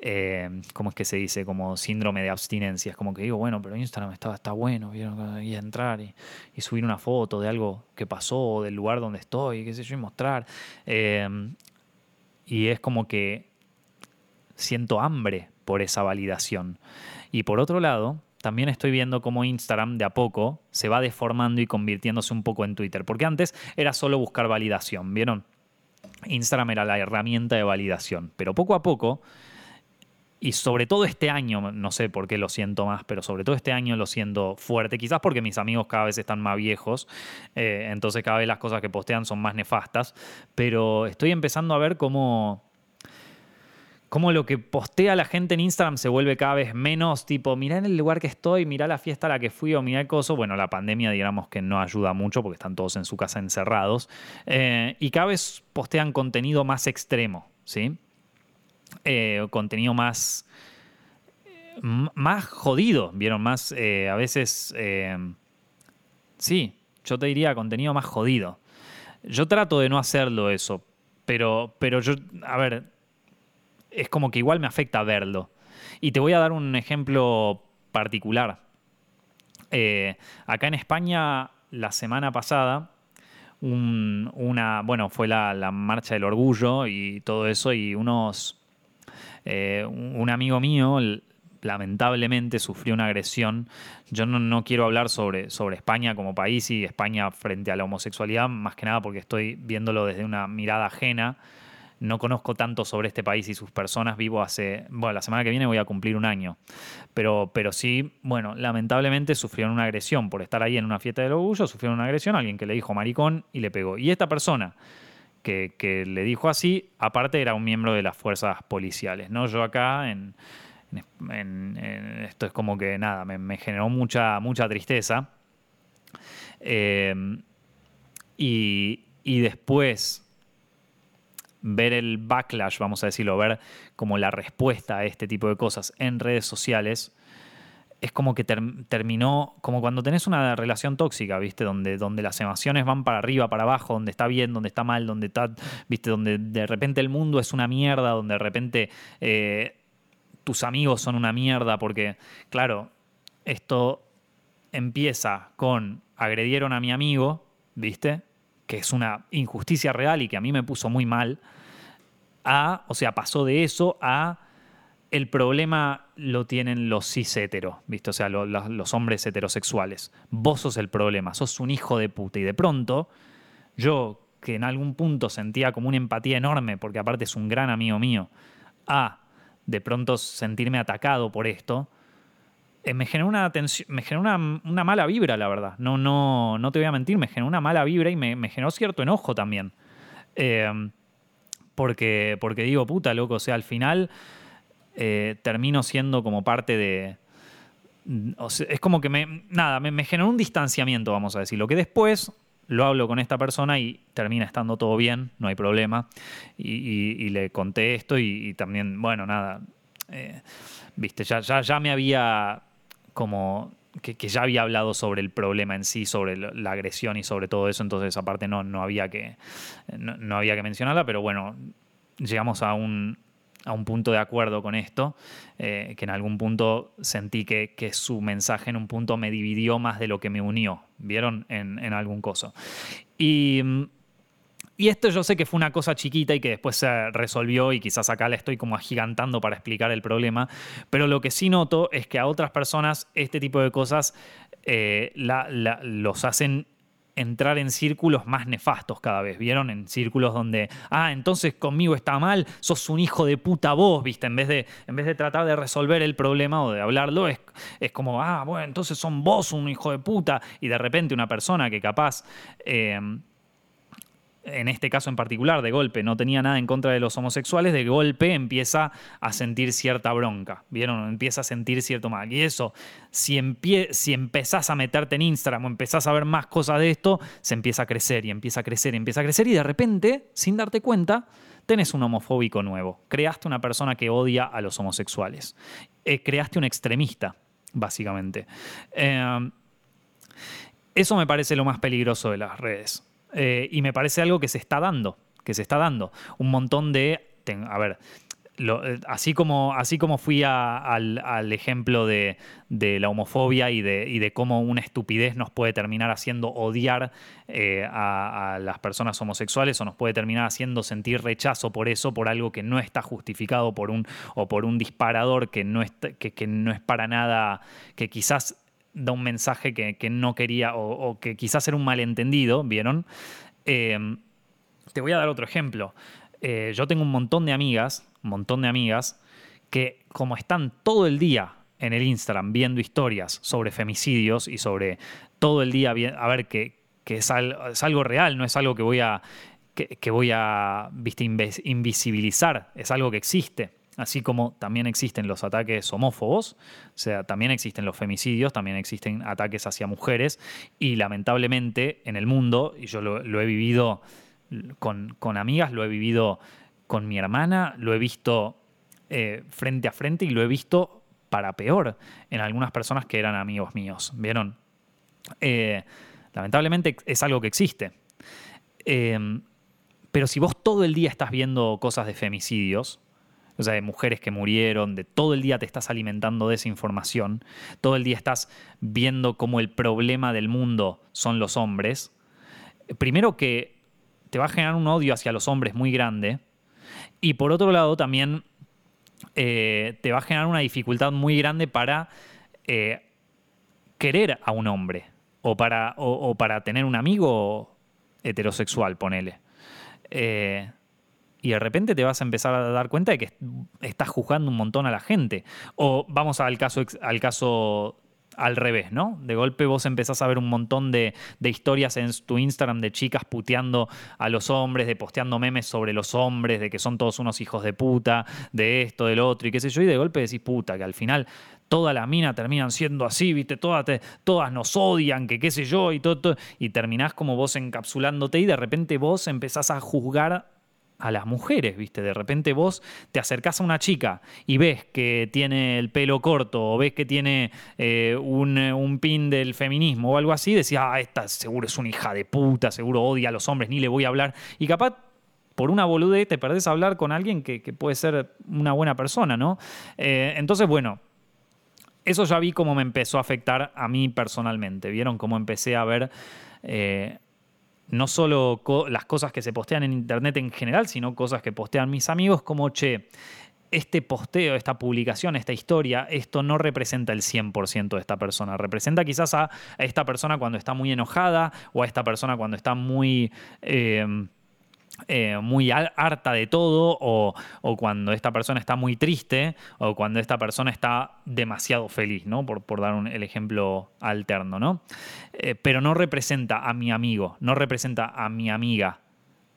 eh, ¿cómo es que se dice? Como síndrome de abstinencia. Es como que digo, bueno, pero Instagram está, está bueno, ¿vieron? Y entrar y, subir una foto de algo que pasó, del lugar donde estoy, qué sé yo, y mostrar. Eh, y es como que siento hambre por esa validación. Y por otro lado, también estoy viendo cómo Instagram de a poco se va deformando y convirtiéndose un poco en Twitter. Porque antes era solo buscar validación, ¿vieron? Instagram era la herramienta de validación. Pero poco a poco, y sobre todo este año, no sé por qué lo siento más, pero sobre todo este año lo siento fuerte. Quizás porque mis amigos cada vez están más viejos, eh, entonces cada vez las cosas que postean son más nefastas. Pero estoy empezando a ver cómo cómo lo que postea la gente en Instagram se vuelve cada vez menos tipo, mirá en el lugar que estoy, mirá la fiesta a la que fui o mirá el coso. Bueno, la pandemia digamos que no ayuda mucho porque están todos en su casa encerrados. Eh, y cada vez postean contenido más extremo, ¿sí? Eh, contenido más... Más jodido, ¿vieron? Más, eh, a veces... sí, yo te diría contenido más jodido. Yo trato de no hacerlo eso, pero, pero yo, a ver, es como que igual me afecta verlo. Y te voy a dar un ejemplo particular. Eh, acá en España, la semana pasada, una, bueno, fue la, marcha del orgullo y todo eso, y unos, eh, un amigo mío lamentablemente sufrió una agresión. Yo no, quiero hablar sobre, sobre España como país y España frente a la homosexualidad, más que nada porque estoy viéndolo desde una mirada ajena no conozco tanto sobre este país y sus personas. Vivo hace, bueno, la semana que viene voy a cumplir un año. Pero, pero sí, bueno, lamentablemente sufrieron una agresión por estar ahí en una fiesta del orgullo, sufrieron una agresión, alguien que le dijo maricón y le pegó. Y esta persona que, le dijo así, aparte era un miembro de las fuerzas policiales, ¿no? Yo acá en, esto es como que nada, me, generó mucha, mucha tristeza. Eh, y, y después ver el backlash, vamos a decirlo, ver como la respuesta a este tipo de cosas en redes sociales, es como que terminó, como cuando tenés una relación tóxica, ¿viste? Donde, donde las emociones van para arriba, para abajo, donde está bien, donde está mal, donde está, ¿viste? Donde de repente el mundo es una mierda, donde de repente eh, tus amigos son una mierda, porque, claro, esto empieza con agredieron a mi amigo, ¿viste? que es una injusticia real y que a mí me puso muy mal, a, o sea, pasó de eso a el problema lo tienen los cis heteros, ¿viste? O sea, los hombres heterosexuales. Vos sos el problema, sos un hijo de puta. Y de pronto, yo, que en algún punto sentía como una empatía enorme, porque aparte es un gran amigo mío, a de pronto sentirme atacado por esto, eh, me generó una me generó una, mala vibra, la verdad. No, no, no te voy a mentir, me generó una mala vibra y me, generó cierto enojo también. Eh, porque, porque digo, puta, loco, o sea, al final eh, termino siendo como parte de. es como que me. Nada, me, generó un distanciamiento, vamos a decir. Lo que después lo hablo con esta persona y termina estando todo bien, no hay problema. Y, le conté esto y, también, bueno, nada. Viste, ya, ya, ya me había como que, ya había hablado sobre el problema en sí, sobre la agresión y sobre todo eso, entonces aparte no, no, había, que, no, había que mencionarla, pero bueno, llegamos a un, a un punto de acuerdo con esto, eh, que en algún punto sentí que, que, su mensaje en un punto me dividió más de lo que me unió, ¿vieron? En, en algún coso. Y, y esto yo sé que fue una cosa chiquita y que después se resolvió y quizás acá la estoy como agigantando para explicar el problema, pero lo que sí noto es que a otras personas este tipo de cosas eh, los hacen entrar en círculos más nefastos cada vez, ¿vieron? En círculos donde, ah, entonces conmigo está mal, sos un hijo de puta vos, ¿viste? En vez de, en vez de tratar de resolver el problema o de hablarlo, es, es como, ah, bueno, entonces son vos un hijo de puta, y de repente una persona que capaz... Eh, en este caso en particular, de golpe no tenía nada en contra de los homosexuales, de golpe empieza a sentir cierta bronca, ¿vieron? Empieza a sentir cierto mal. Y eso, si, si empezás a meterte en Instagram o empezás a ver más cosas de esto, se empieza a crecer y empieza a crecer y empieza a crecer y de repente, sin darte cuenta, tenés un homofóbico nuevo. Creaste una persona que odia a los homosexuales. Eh, creaste un extremista, básicamente. Eh, eso me parece lo más peligroso de las redes. Eh, y me parece algo que se está dando, que se está dando. Un montón de... a ver, eh, así, como, así como fui al, ejemplo de, la homofobia y de, cómo una estupidez nos puede terminar haciendo odiar eh, a, las personas homosexuales o nos puede terminar haciendo sentir rechazo por eso, por algo que no está justificado por un, o por un disparador que no, que no es para nada, que quizás da un mensaje que, no quería o, que quizás era un malentendido, ¿vieron? Em, te voy a dar otro ejemplo. Eh, yo tengo un montón de amigas, un montón de amigas, que como están todo el día en el Instagram viendo historias sobre femicidios y sobre todo el día, a ver, que, es, algo real, no es algo que voy a, que, voy a invisibilizar, es algo que existe así como también existen los ataques homófobos, o sea, también existen los femicidios, también existen ataques hacia mujeres y lamentablemente en el mundo, y yo lo, he vivido con, amigas, lo he vivido con mi hermana, lo he visto eh, frente a frente y lo he visto para peor en algunas personas que eran amigos míos, ¿vieron? Eh, lamentablemente es algo que existe. Eh, pero si vos todo el día estás viendo cosas de femicidios, o sea, de mujeres que murieron, de todo el día te estás alimentando de esa información, todo el día estás viendo cómo el problema del mundo son los hombres, primero que te va a generar un odio hacia los hombres muy grande, y por otro lado también eh, te va a generar una dificultad muy grande para eh, querer a un hombre, o para, o, para tener un amigo heterosexual, ponele. Eh, y de repente te vas a empezar a dar cuenta de que estás juzgando un montón a la gente. O vamos al caso, al caso al revés, ¿no? De golpe vos empezás a ver un montón de, historias en tu Instagram de chicas puteando a los hombres, de posteando memes sobre los hombres, de que son todos unos hijos de puta, de esto, del otro, y qué sé yo, y de golpe decís, puta, que al final todas las minas terminan siendo así, ¿viste? Todas, todas nos odian, que qué sé yo, y todo, y terminás como vos encapsulándote y de repente vos empezás a juzgar a las mujeres, ¿viste? De repente vos te acercás a una chica y ves que tiene el pelo corto o ves que tiene eh, un, pin del feminismo o algo así, decís, ah, esta seguro es una hija de puta, seguro odia a los hombres, ni le voy a hablar. Y capaz por una boludez te perdés a hablar con alguien que, puede ser una buena persona, ¿no? Eh, entonces, bueno, eso ya vi cómo me empezó a afectar a mí personalmente. ¿Vieron cómo empecé a ver... Eh, no solo las cosas que se postean en internet en general, sino cosas que postean mis amigos, como, che, este posteo, esta publicación, esta historia, esto no representa el 100% de esta persona. Representa quizás a, esta persona cuando está muy enojada o a esta persona cuando está muy... Eh, eh, muy harta de todo o, cuando esta persona está muy triste o cuando esta persona está demasiado feliz, ¿no? Por, por dar el ejemplo alterno, ¿no? Eh, pero no representa a mi amigo, no representa a mi amiga.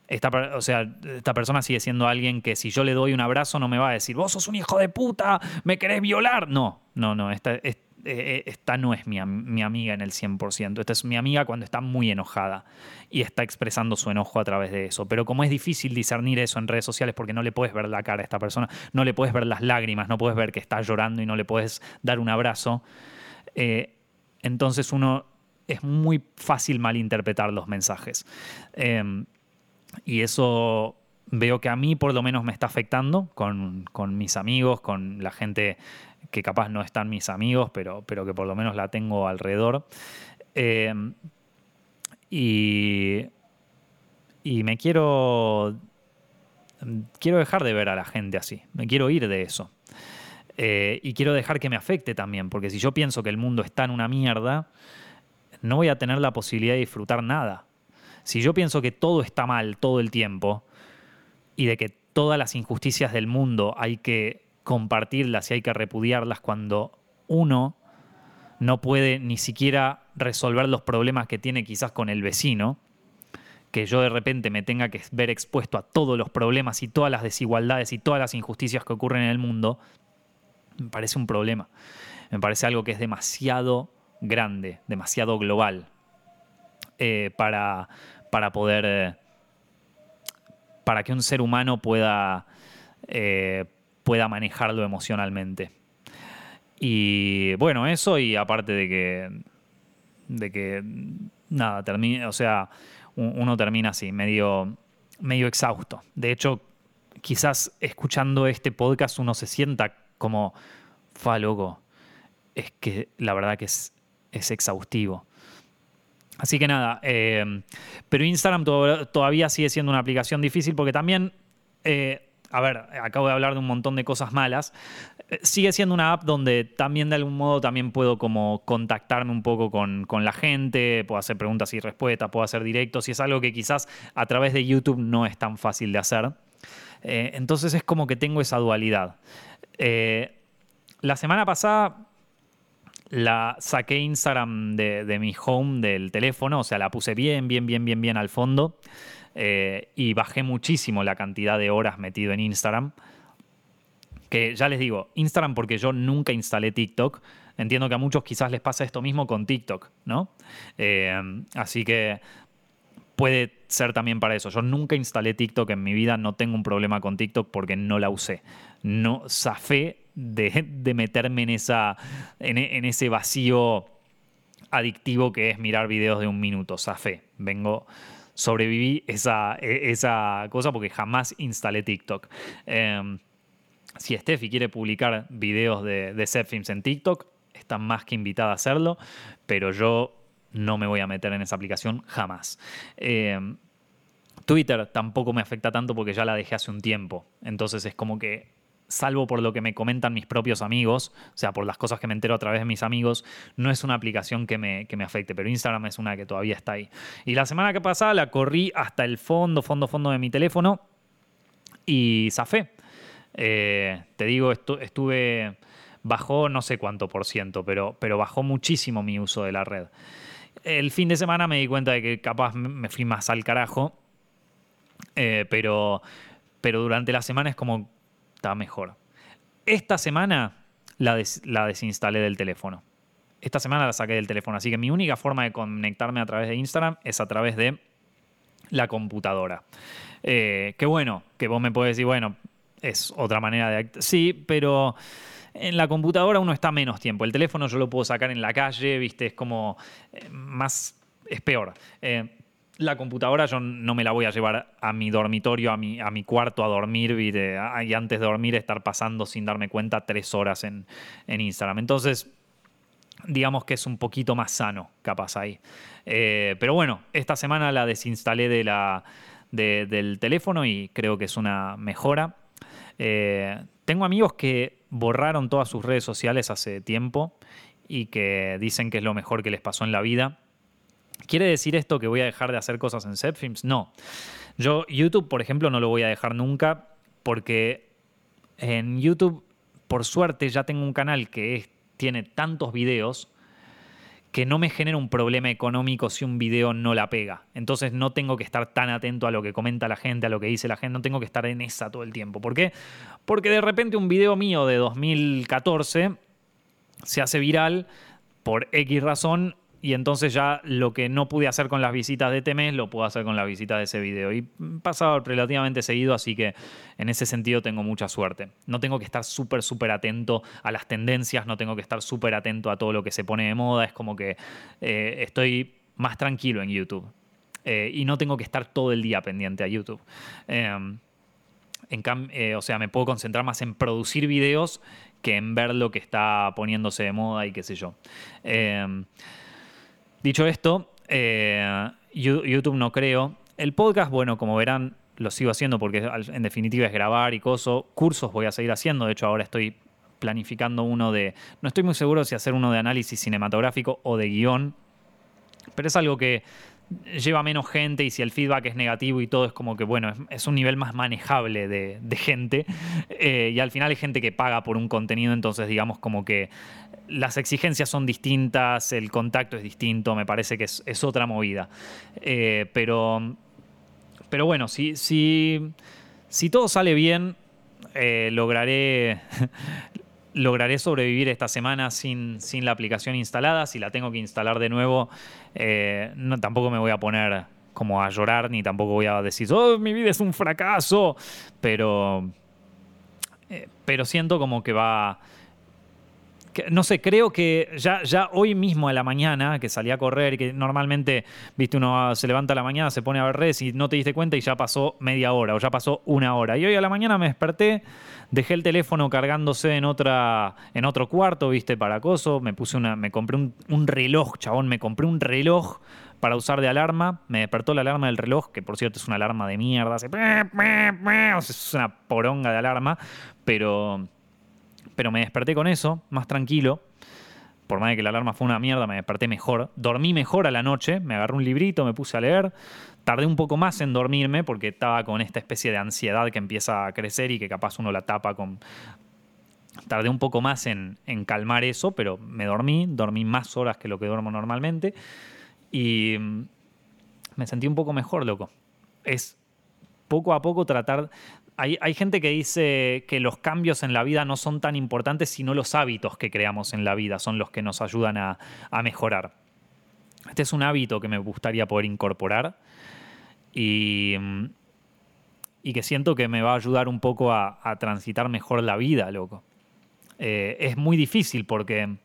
Esta, o sea, esta persona sigue siendo alguien que si yo le doy un abrazo no me va a decir, vos sos un hijo de puta, me querés violar. No, no, no. Esta, eh, esta no es mi, amiga en el 100%, esta es mi amiga cuando está muy enojada y está expresando su enojo a través de eso. Pero como es difícil discernir eso en redes sociales porque no le puedes ver la cara a esta persona, no le puedes ver las lágrimas, no puedes ver que está llorando y no le puedes dar un abrazo, eh, entonces uno es muy fácil malinterpretar los mensajes. Em, y eso veo que a mí por lo menos me está afectando con mis amigos, con la gente que capaz no están mis amigos, pero, pero que por lo menos la tengo alrededor. Eh, y, y me quiero... Quiero dejar de ver a la gente así, me quiero ir de eso. Eh, y quiero dejar que me afecte también, porque si yo pienso que el mundo está en una mierda, no voy a tener la posibilidad de disfrutar nada. Si yo pienso que todo está mal todo el tiempo y de que todas las injusticias del mundo hay que compartirlas y hay que repudiarlas cuando uno no puede ni siquiera resolver los problemas que tiene quizás con el vecino, que yo de repente me tenga que ver expuesto a todos los problemas y todas las desigualdades y todas las injusticias que ocurren en el mundo, me parece un problema. Me parece algo que es demasiado grande, demasiado global eh, para, para poder... Eh, para que un ser humano pueda, eh, pueda manejarlo emocionalmente. Y bueno, eso y aparte de que, de que nada, termine, o sea, uno termina así, medio, medio exhausto. De hecho, quizás escuchando este podcast uno se sienta como, fa loco, es que la verdad que es, es exhaustivo. Así que nada, eh, pero Instagram todavía sigue siendo una aplicación difícil porque también, eh, a ver, acabo de hablar de un montón de cosas malas, eh, sigue siendo una app donde también de algún modo también puedo como contactarme un poco con, con, la gente, puedo hacer preguntas y respuestas, puedo hacer directos y es algo que quizás a través de YouTube no es tan fácil de hacer. entonces es como que tengo esa dualidad. Eh, la semana pasada la saqué Instagram de, mi home del teléfono, o sea, la puse bien, bien, bien, bien, bien al fondo eh, y bajé muchísimo la cantidad de horas metido en Instagram. Que ya les digo, Instagram porque yo nunca instalé TikTok. Entiendo que a muchos quizás les pasa esto mismo con TikTok, ¿no? Eh, así que puede ser también para eso. Yo nunca instalé TikTok en mi vida, no tengo un problema con TikTok porque no la usé. No zafé de, de meterme en, esa, en, ese vacío adictivo que es mirar videos de un minuto. Zafé. Vengo, sobreviví esa, e, esa cosa porque jamás instalé TikTok. Em, si Steffi quiere publicar videos de, de Films en TikTok, está más que invitada a hacerlo, pero yo no me voy a meter en esa aplicación jamás. Eh, Twitter tampoco me afecta tanto porque ya la dejé hace un tiempo. Entonces es como que, salvo por lo que me comentan mis propios amigos, o sea, por las cosas que me entero a través de mis amigos, no es una aplicación que me, me afecte, pero Instagram es una que todavía está ahí. Y la semana que pasada la corrí hasta el fondo, fondo, fondo de mi teléfono y zafé. Eh, te digo, estuve, bajó no sé cuánto por ciento, pero, pero bajó muchísimo mi uso de la red. El fin de semana me di cuenta de que capaz me fui más al carajo, eh, pero, pero durante la semana es como está mejor. Esta semana la, la desinstalé del teléfono. Esta semana la saqué del teléfono, así que mi única forma de conectarme a través de Instagram es a través de la computadora. Eh, qué bueno, que vos me podés decir, bueno, es otra manera de... Sí, pero en la computadora uno está menos tiempo. El teléfono yo lo puedo sacar en la calle, ¿viste? Es como eh, más. Es peor. Eh, la computadora yo no me la voy a llevar a mi dormitorio, a mi, a mi cuarto a dormir y antes de dormir estar pasando sin darme cuenta tres horas en, Instagram. Entonces, digamos que es un poquito más sano, capaz ahí. Eh, pero bueno, esta semana la desinstalé de la, del teléfono y creo que es una mejora. tengo amigos que borraron todas sus redes sociales hace tiempo y que dicen que es lo mejor que les pasó en la vida. ¿Quiere decir esto que voy a dejar de hacer cosas en Zepfilms? No. Yo YouTube, por ejemplo, no lo voy a dejar nunca porque en YouTube, por suerte, ya tengo un canal que tiene tantos videos que no me genera un problema económico si un video no la pega. Entonces no tengo que estar tan atento a lo que comenta la gente, a lo que dice la gente, no tengo que estar en esa todo el tiempo. ¿Por qué? Porque de repente un video mío de 2014 se hace viral por X razón y entonces ya lo que no pude hacer con las visitas de este mes lo puedo hacer con las visitas de ese video. Y pasado relativamente seguido, así que en ese sentido tengo mucha suerte. No tengo que estar súper, súper atento a las tendencias, no tengo que estar súper atento a todo lo que se pone de moda. Es como que eh, estoy más tranquilo en YouTube. Eh, y no tengo que estar todo el día pendiente a YouTube. Em, en eh, o sea, me puedo concentrar más en producir videos que en ver lo que está poniéndose de moda y qué sé yo. Dicho esto, eh, YouTube no creo. el podcast, bueno, como verán, lo sigo haciendo porque en definitiva es grabar y coso. Cursos voy a seguir haciendo, de hecho ahora estoy planificando uno de... No estoy muy seguro si hacer uno de análisis cinematográfico o de guion, pero es algo que lleva menos gente y si el feedback es negativo y todo es como que, bueno, es, un nivel más manejable de, gente eh, y al final hay gente que paga por un contenido, entonces digamos como que las exigencias son distintas, el contacto es distinto, me parece que es, otra movida. Eh, pero, pero bueno, si, si, si todo sale bien, eh, lograré lograré sobrevivir esta semana sin, sin, la aplicación instalada. Si la tengo que instalar de nuevo, eh, no, tampoco me voy a poner como a llorar, ni tampoco voy a decir, oh, mi vida es un fracaso. Pero, eh, pero siento como que va no sé, creo que ya, ya hoy mismo a la mañana, que salí a correr, que normalmente, viste, uno se levanta a la mañana, se pone a ver redes y no te diste cuenta y ya pasó media hora o ya pasó una hora. Y hoy a la mañana me desperté, dejé el teléfono cargándose en, otra, en otro cuarto, viste, para acoso, me puse una, me compré un, reloj, chabón, me compré un reloj para usar de alarma. Me despertó la alarma del reloj, que por cierto es una alarma de mierda. es una poronga de alarma, pero pero me desperté con eso, más tranquilo. Por más de que la alarma fue una mierda, me desperté mejor. Dormí mejor a la noche, me agarré un librito, me puse a leer. Tardé un poco más en dormirme porque estaba con esta especie de ansiedad que empieza a crecer y que capaz uno la tapa con... Tardé un poco más en, en calmar eso, pero me dormí, dormí más horas que lo que duermo normalmente y mm, me sentí un poco mejor, loco. Es poco a poco tratar hay, gente que dice que los cambios en la vida no son tan importantes, sino los hábitos que creamos en la vida son los que nos ayudan a, mejorar. Este es un hábito que me gustaría poder incorporar y, y, que siento que me va a ayudar un poco a, transitar mejor la vida, loco. Eh, es muy difícil porque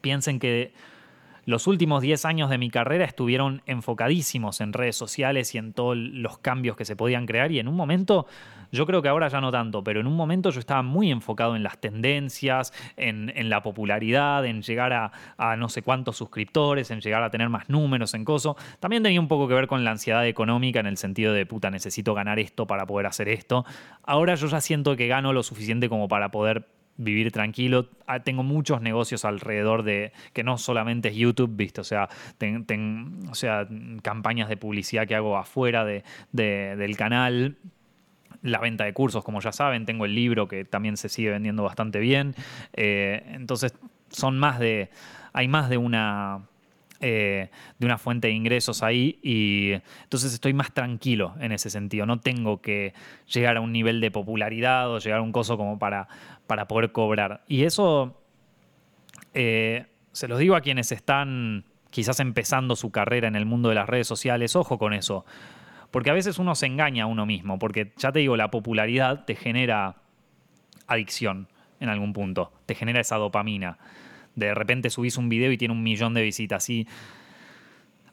piensen que los últimos 10 años de mi carrera estuvieron enfocadísimos en redes sociales y en todos los cambios que se podían crear y en un momento, yo creo que ahora ya no tanto, pero en un momento yo estaba muy enfocado en las tendencias, en, la popularidad, en llegar a, no sé cuántos suscriptores, en llegar a tener más números en coso. También tenía un poco que ver con la ansiedad económica en el sentido de, puta, necesito ganar esto para poder hacer esto. Ahora yo ya siento que gano lo suficiente como para poder vivir tranquilo. Ah, tengo muchos negocios alrededor de que no solamente es YouTube, ¿viste? O sea, o sea campañas de publicidad que hago afuera de, del canal. La venta de cursos, como ya saben, tengo el libro que también se sigue vendiendo bastante bien. Eh, entonces, son más de. Hay más de una eh, de una fuente de ingresos ahí y entonces estoy más tranquilo en ese sentido. No tengo que llegar a un nivel de popularidad o llegar a un coso como para, para poder cobrar. Y eso eh, se los digo a quienes están quizás empezando su carrera en el mundo de las redes sociales, ojo con eso. Porque a veces uno se engaña a uno mismo, porque ya te digo, la popularidad te genera adicción en algún punto, te genera esa dopamina de repente subís un video y tiene un millón de visitas. Y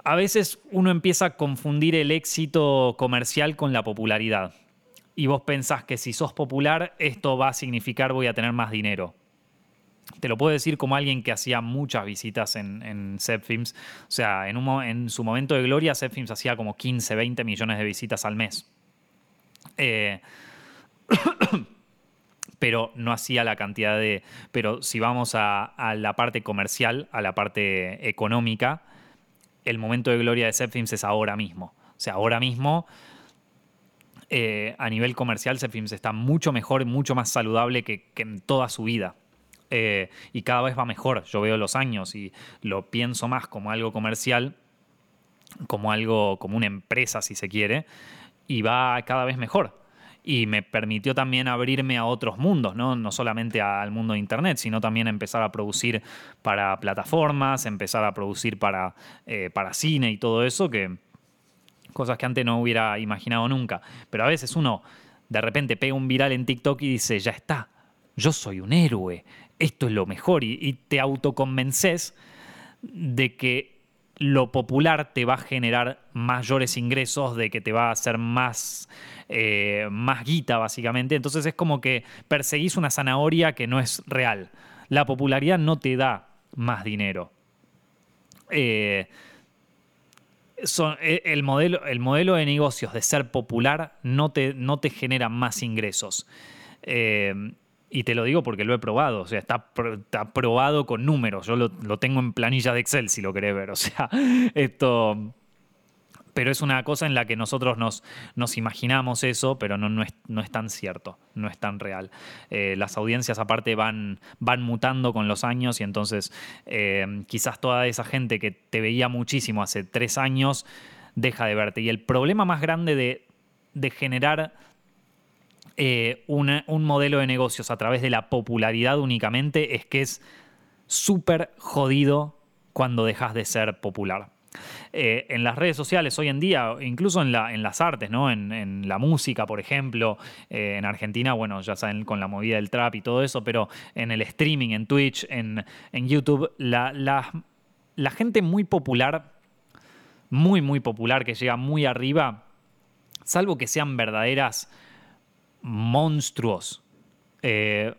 a veces uno empieza a confundir el éxito comercial con la popularidad. Y vos pensás que si sos popular, esto va a significar voy a tener más dinero. Te lo puedo decir como alguien que hacía muchas visitas en, en. O sea, en, su momento de gloria, Films hacía como 15, 20 millones de visitas al mes. Eh, pero no hacía la cantidad de... Pero si vamos a, la parte comercial, a la parte económica, el momento de gloria de Zepfilms es ahora mismo. O sea, ahora mismo, eh, a nivel comercial, Zepfilms está mucho mejor, mucho más saludable que, en toda su vida. Eh, y cada vez va mejor. Yo veo los años y lo pienso más como algo comercial, como algo, como una empresa, si se quiere, y va cada vez mejor y me permitió también abrirme a otros mundos, ¿no? no solamente al mundo de Internet, sino también empezar a producir para plataformas, empezar a producir para, eh, para cine y todo eso, que cosas que antes no hubiera imaginado nunca. Pero a veces uno de repente pega un viral en TikTok y dice, ya está, yo soy un héroe, esto es lo mejor, y, te autoconvences de que lo popular te va a generar mayores ingresos, de que te va a hacer más, eh, más guita, básicamente. Entonces es como que perseguís una zanahoria que no es real. La popularidad no te da más dinero. Eh, e, el, modelo, el modelo de negocios de ser popular no te, no te genera más ingresos. Eh, y te lo digo porque lo he probado, o sea, está, está probado con números. Yo lo, lo, tengo en planilla de Excel si lo querés ver. O sea, esto pero es una cosa en la que nosotros nos, imaginamos eso, pero no, es, tan cierto, no es tan real. Eh, las audiencias aparte van, mutando con los años y entonces eh, quizás toda esa gente que te veía muchísimo hace tres años deja de verte. Y el problema más grande de, de generar eh, un modelo de negocios a través de la popularidad únicamente es que es súper jodido cuando dejas de ser popular. Eh, en las redes sociales hoy en día, incluso en, la, las artes, ¿no? En, la música, por ejemplo, eh, en Argentina, bueno, ya saben, con la movida del trap y todo eso, pero en el streaming, en Twitch, en, YouTube, la, la, gente muy popular, muy, muy popular, que llega muy arriba, salvo que sean verdaderas monstruos, eh,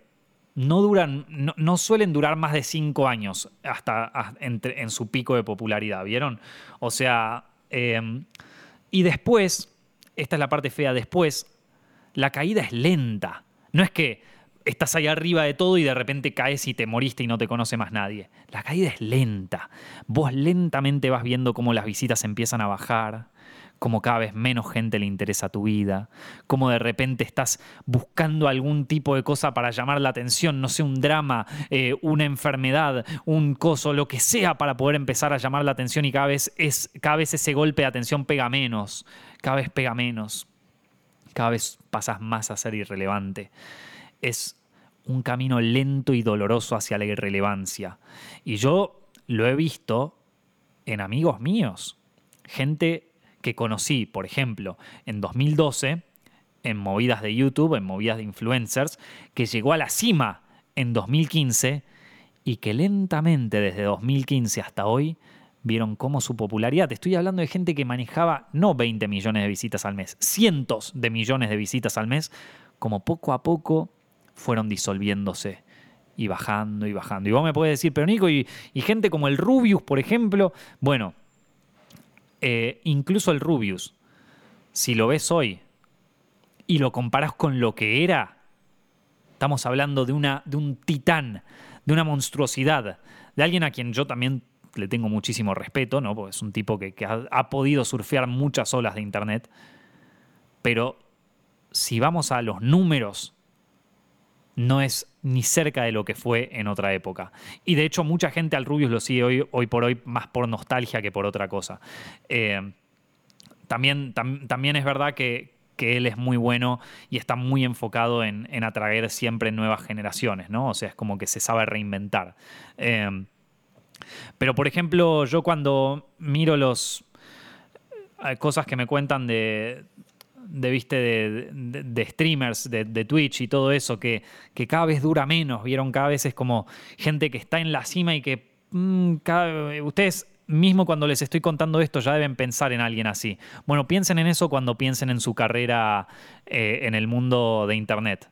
no duran, no, suelen durar más de cinco años hasta, en su pico de popularidad, ¿vieron? O sea, em, y después, esta es la parte fea, después, la caída es lenta. No es que estás ahí arriba de todo y de repente caes y te moriste y no te conoce más nadie. La caída es lenta. Vos lentamente vas viendo cómo las visitas empiezan a bajar como cada vez menos gente le interesa tu vida, como de repente estás buscando algún tipo de cosa para llamar la atención, no sé, un drama, eh, una enfermedad, un coso, lo que sea para poder empezar a llamar la atención y cada vez, es, cada vez ese golpe de atención pega menos, cada vez pega menos, cada vez pasas más a ser irrelevante. Es un camino lento y doloroso hacia la irrelevancia. Y yo lo he visto en amigos míos, gente que conocí, por ejemplo, en 2012, en movidas de YouTube, en movidas de influencers, que llegó a la cima en 2015 y que lentamente desde 2015 hasta hoy vieron cómo su popularidad, estoy hablando de gente que manejaba no 20 millones de visitas al mes, cientos de millones de visitas al mes, como poco a poco fueron disolviéndose y bajando y bajando. Y vos me puedes decir, pero Nico, y, y gente como el Rubius, por ejemplo, bueno, eh, incluso el Rubius, si lo ves hoy y lo comparas con lo que era, estamos hablando de, una, de un titán, de una monstruosidad, de alguien a quien yo también le tengo muchísimo respeto, ¿no? Porque es un tipo que, ha, podido surfear muchas olas de internet. Pero si vamos a los números no es ni cerca de lo que fue en otra época. Y de hecho mucha gente al Rubius lo sigue hoy, hoy por hoy más por nostalgia que por otra cosa. Eh, también, también es verdad que, él es muy bueno y está muy enfocado en, atraer siempre nuevas generaciones, ¿no? O sea, es como que se sabe reinventar. Eh, pero por ejemplo, yo cuando miro los eh, cosas que me cuentan de, de, ¿viste? de, streamers, de, Twitch y todo eso, que, cada vez dura menos, ¿vieron? Cada vez es como gente que está en la cima y que mm, ustedes mismo cuando les estoy contando esto ya deben pensar en alguien así. Bueno, piensen en eso cuando piensen en su carrera eh, en el mundo de Internet.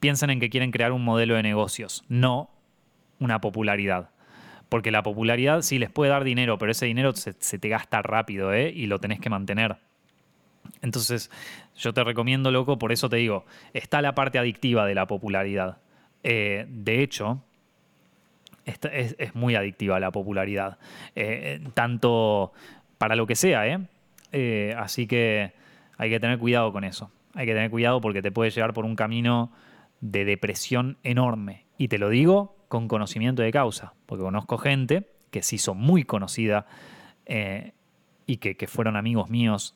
Piensen en que quieren crear un modelo de negocios, no una popularidad. Porque la popularidad sí les puede dar dinero, pero ese dinero se, se te gasta rápido ¿eh? y lo tenés que mantener. Entonces, yo te recomiendo, loco, por eso te digo, está la parte adictiva de la popularidad. Eh, de hecho, es, muy adictiva la popularidad. Eh, tanto para lo que sea, ¿eh? ¿eh? Así que hay que tener cuidado con eso. Hay que tener cuidado porque te puede llevar por un camino de depresión enorme. Y te lo digo con conocimiento de causa, porque conozco gente que se hizo muy conocida y que fueron amigos míos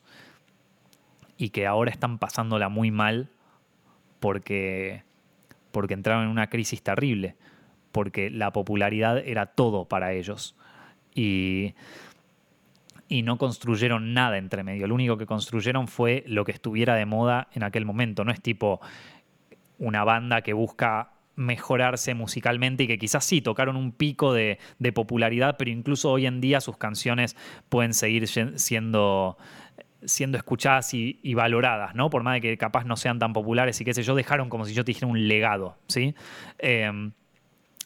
y que ahora están pasándola muy mal porque, porque entraron en una crisis terrible, porque la popularidad era todo para ellos. Y, y no construyeron nada entre medio. Lo único que construyeron fue lo que estuviera de moda en aquel momento. No es tipo una banda que busca mejorarse musicalmente y que quizás sí tocaron un pico de, de popularidad, pero incluso hoy en día sus canciones pueden seguir siendo siendo escuchadas y, valoradas, ¿no? Por más de que capaz no sean tan populares y qué sé yo, dejaron como si yo te dijera un legado, ¿sí? Em,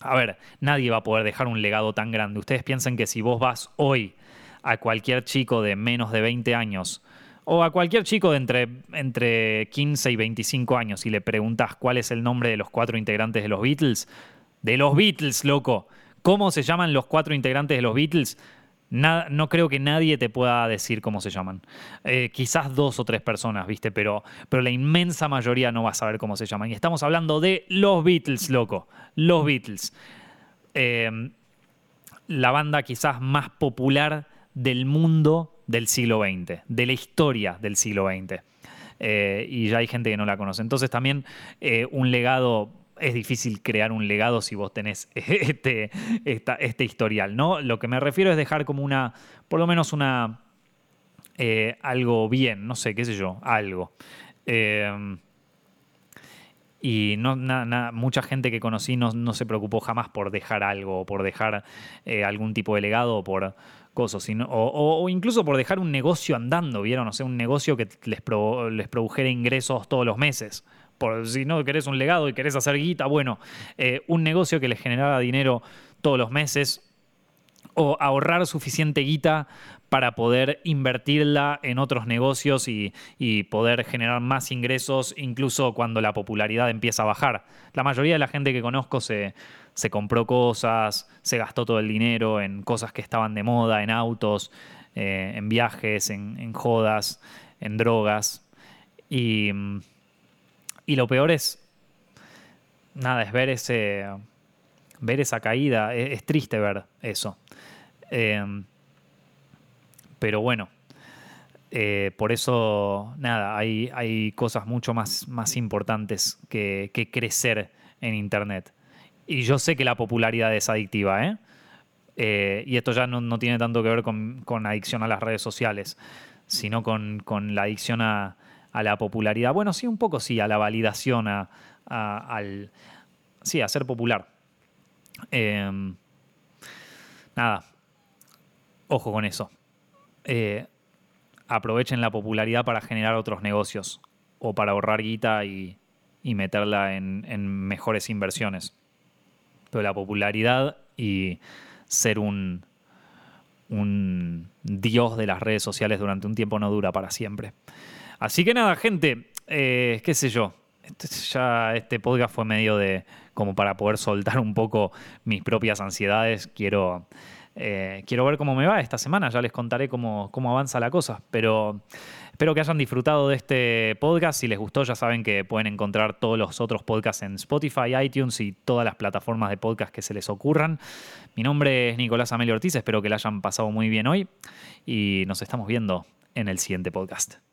a ver, nadie va a poder dejar un legado tan grande. Ustedes piensan que si vos vas hoy a cualquier chico de menos de 20 años o a cualquier chico de entre, entre 15 y 25 años y le preguntas cuál es el nombre de los cuatro integrantes de los Beatles, de los Beatles, loco, ¿cómo se llaman los cuatro integrantes de los Beatles? No creo que nadie te pueda decir cómo se llaman. Eh, quizás dos o tres personas, ¿viste? Pero, pero la inmensa mayoría no va a saber cómo se llaman. Y estamos hablando de los Beatles, loco. Los Beatles. Eh, la banda quizás más popular del mundo del siglo XX, de la historia del siglo XX. Eh, y ya hay gente que no la conoce. Entonces también eh, un legado, es difícil crear un legado si vos tenés este, este historial, ¿no? Lo que me refiero es dejar como una, por lo menos una, eh, algo bien, no sé, qué sé yo, algo. y no, mucha gente que conocí no, no, se preocupó jamás por dejar algo, por dejar algún tipo de legado, por cosas, sino, o, incluso por dejar un negocio andando, ¿vieron? O sea, un negocio que les, les produjera ingresos todos los meses. Por, si no querés un legado y querés hacer guita, bueno, eh, un negocio que les generara dinero todos los meses o ahorrar suficiente guita para poder invertirla en otros negocios y, y, poder generar más ingresos incluso cuando la popularidad empieza a bajar. La mayoría de la gente que conozco se, se compró cosas, se gastó todo el dinero en cosas que estaban de moda, en autos, eh, en viajes, en, jodas, en drogas. Y, y, lo peor es, nada, es ver, ese, ver esa caída. Es, triste ver eso. Eh, pero bueno, eh, por eso, nada, hay, hay cosas mucho más, más importantes que, que crecer en Internet. Y yo sé que la popularidad es adictiva, ¿eh? eh y esto ya no, tiene tanto que ver con, adicción a las redes sociales, sino con, la adicción a, la popularidad. Bueno, sí, un poco sí, a la validación, a, al, sí, a ser popular. Em, nada, ojo con eso. Eh, aprovechen la popularidad para generar otros negocios o para ahorrar guita y, meterla en mejores inversiones pero la popularidad y ser un, un dios de las redes sociales durante un tiempo no dura para siempre. Así que nada, gente, eh, qué sé yo. Este, ya este podcast fue medio de como para poder soltar un poco mis propias ansiedades. Quiero, eh, quiero ver cómo me va esta semana. Ya les contaré cómo, cómo avanza la cosa. Pero Espero que hayan disfrutado de este podcast. Si les gustó, ya saben que pueden encontrar todos los otros podcasts en Spotify, iTunes y todas las plataformas de podcast que se les ocurran. Mi nombre es Nicolás Amelio Ortiz. Espero que la hayan pasado muy bien hoy y nos estamos viendo en el siguiente podcast.